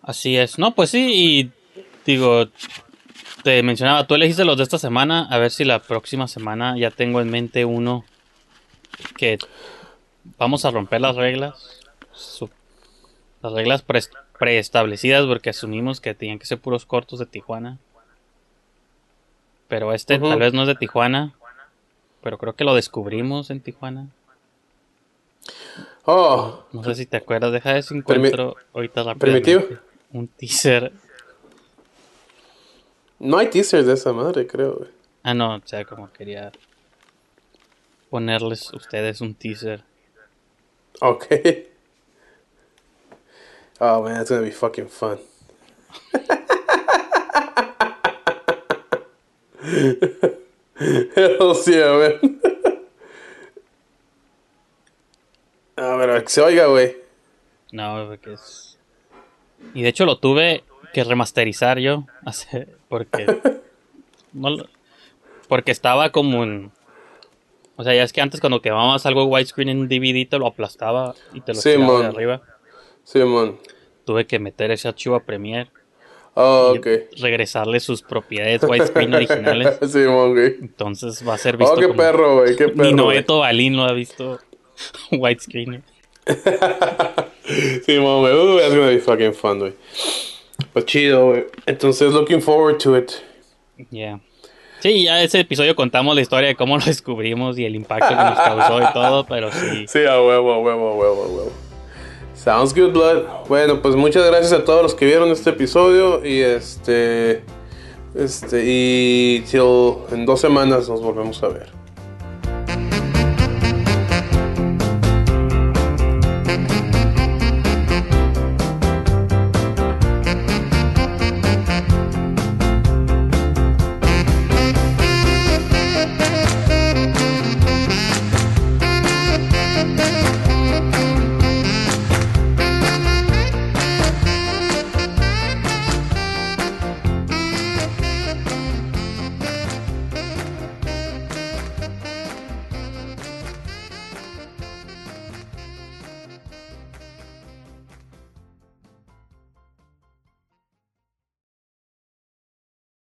Así es. No, pues sí, y digo, te mencionaba, tú elegiste los de esta semana, a ver si la próxima semana ya tengo en mente uno que vamos a romper las reglas. Las reglas pre- preestablecidas porque asumimos que tenían que ser puros cortos de Tijuana. Pero este tal vez no es de Tijuana, pero creo que lo descubrimos en Tijuana. Oh, No sé si te acuerdas, deja de si encuentro ahorita rápidamente ¿Primitivo? un teaser. no hay teasers de esa madre, creo, güey. Ah, no, o sea, como quería ponerles ustedes un teaser. Ok. Oh man, it's gonna be fucking fun. Hell yeah, man. A ver, que se oiga, güey. No, porque es. Y de hecho lo tuve que remasterizar yo. hace- Porque. no lo- porque estaba como en. O sea, ya es que antes cuando quemabas algo widescreen en un DVD te lo aplastaba y te lo Sí, tiraba de arriba. Simón. Tuve que meter ese archivo a Premiere Oh, y ok. regresarle sus propiedades widescreen originales. Simón, güey. Entonces va a ser visto Oh, qué como- perro, güey, qué perro. Ni. Noeto Balín lo ha visto widescreen. Simón, güey. Uh, that's gonna be fucking fun, güey. Pues chido, güey. Entonces, looking forward to it. Yeah. Sí, ya ese episodio contamos la historia de cómo lo descubrimos y el impacto que nos causó y todo, pero sí. Sí, a huevo, a huevo, a huevo, a huevo. Sounds good, blood. Bueno, pues muchas gracias a todos los que vieron este episodio y este. Este, y till en dos semanas nos volvemos a ver.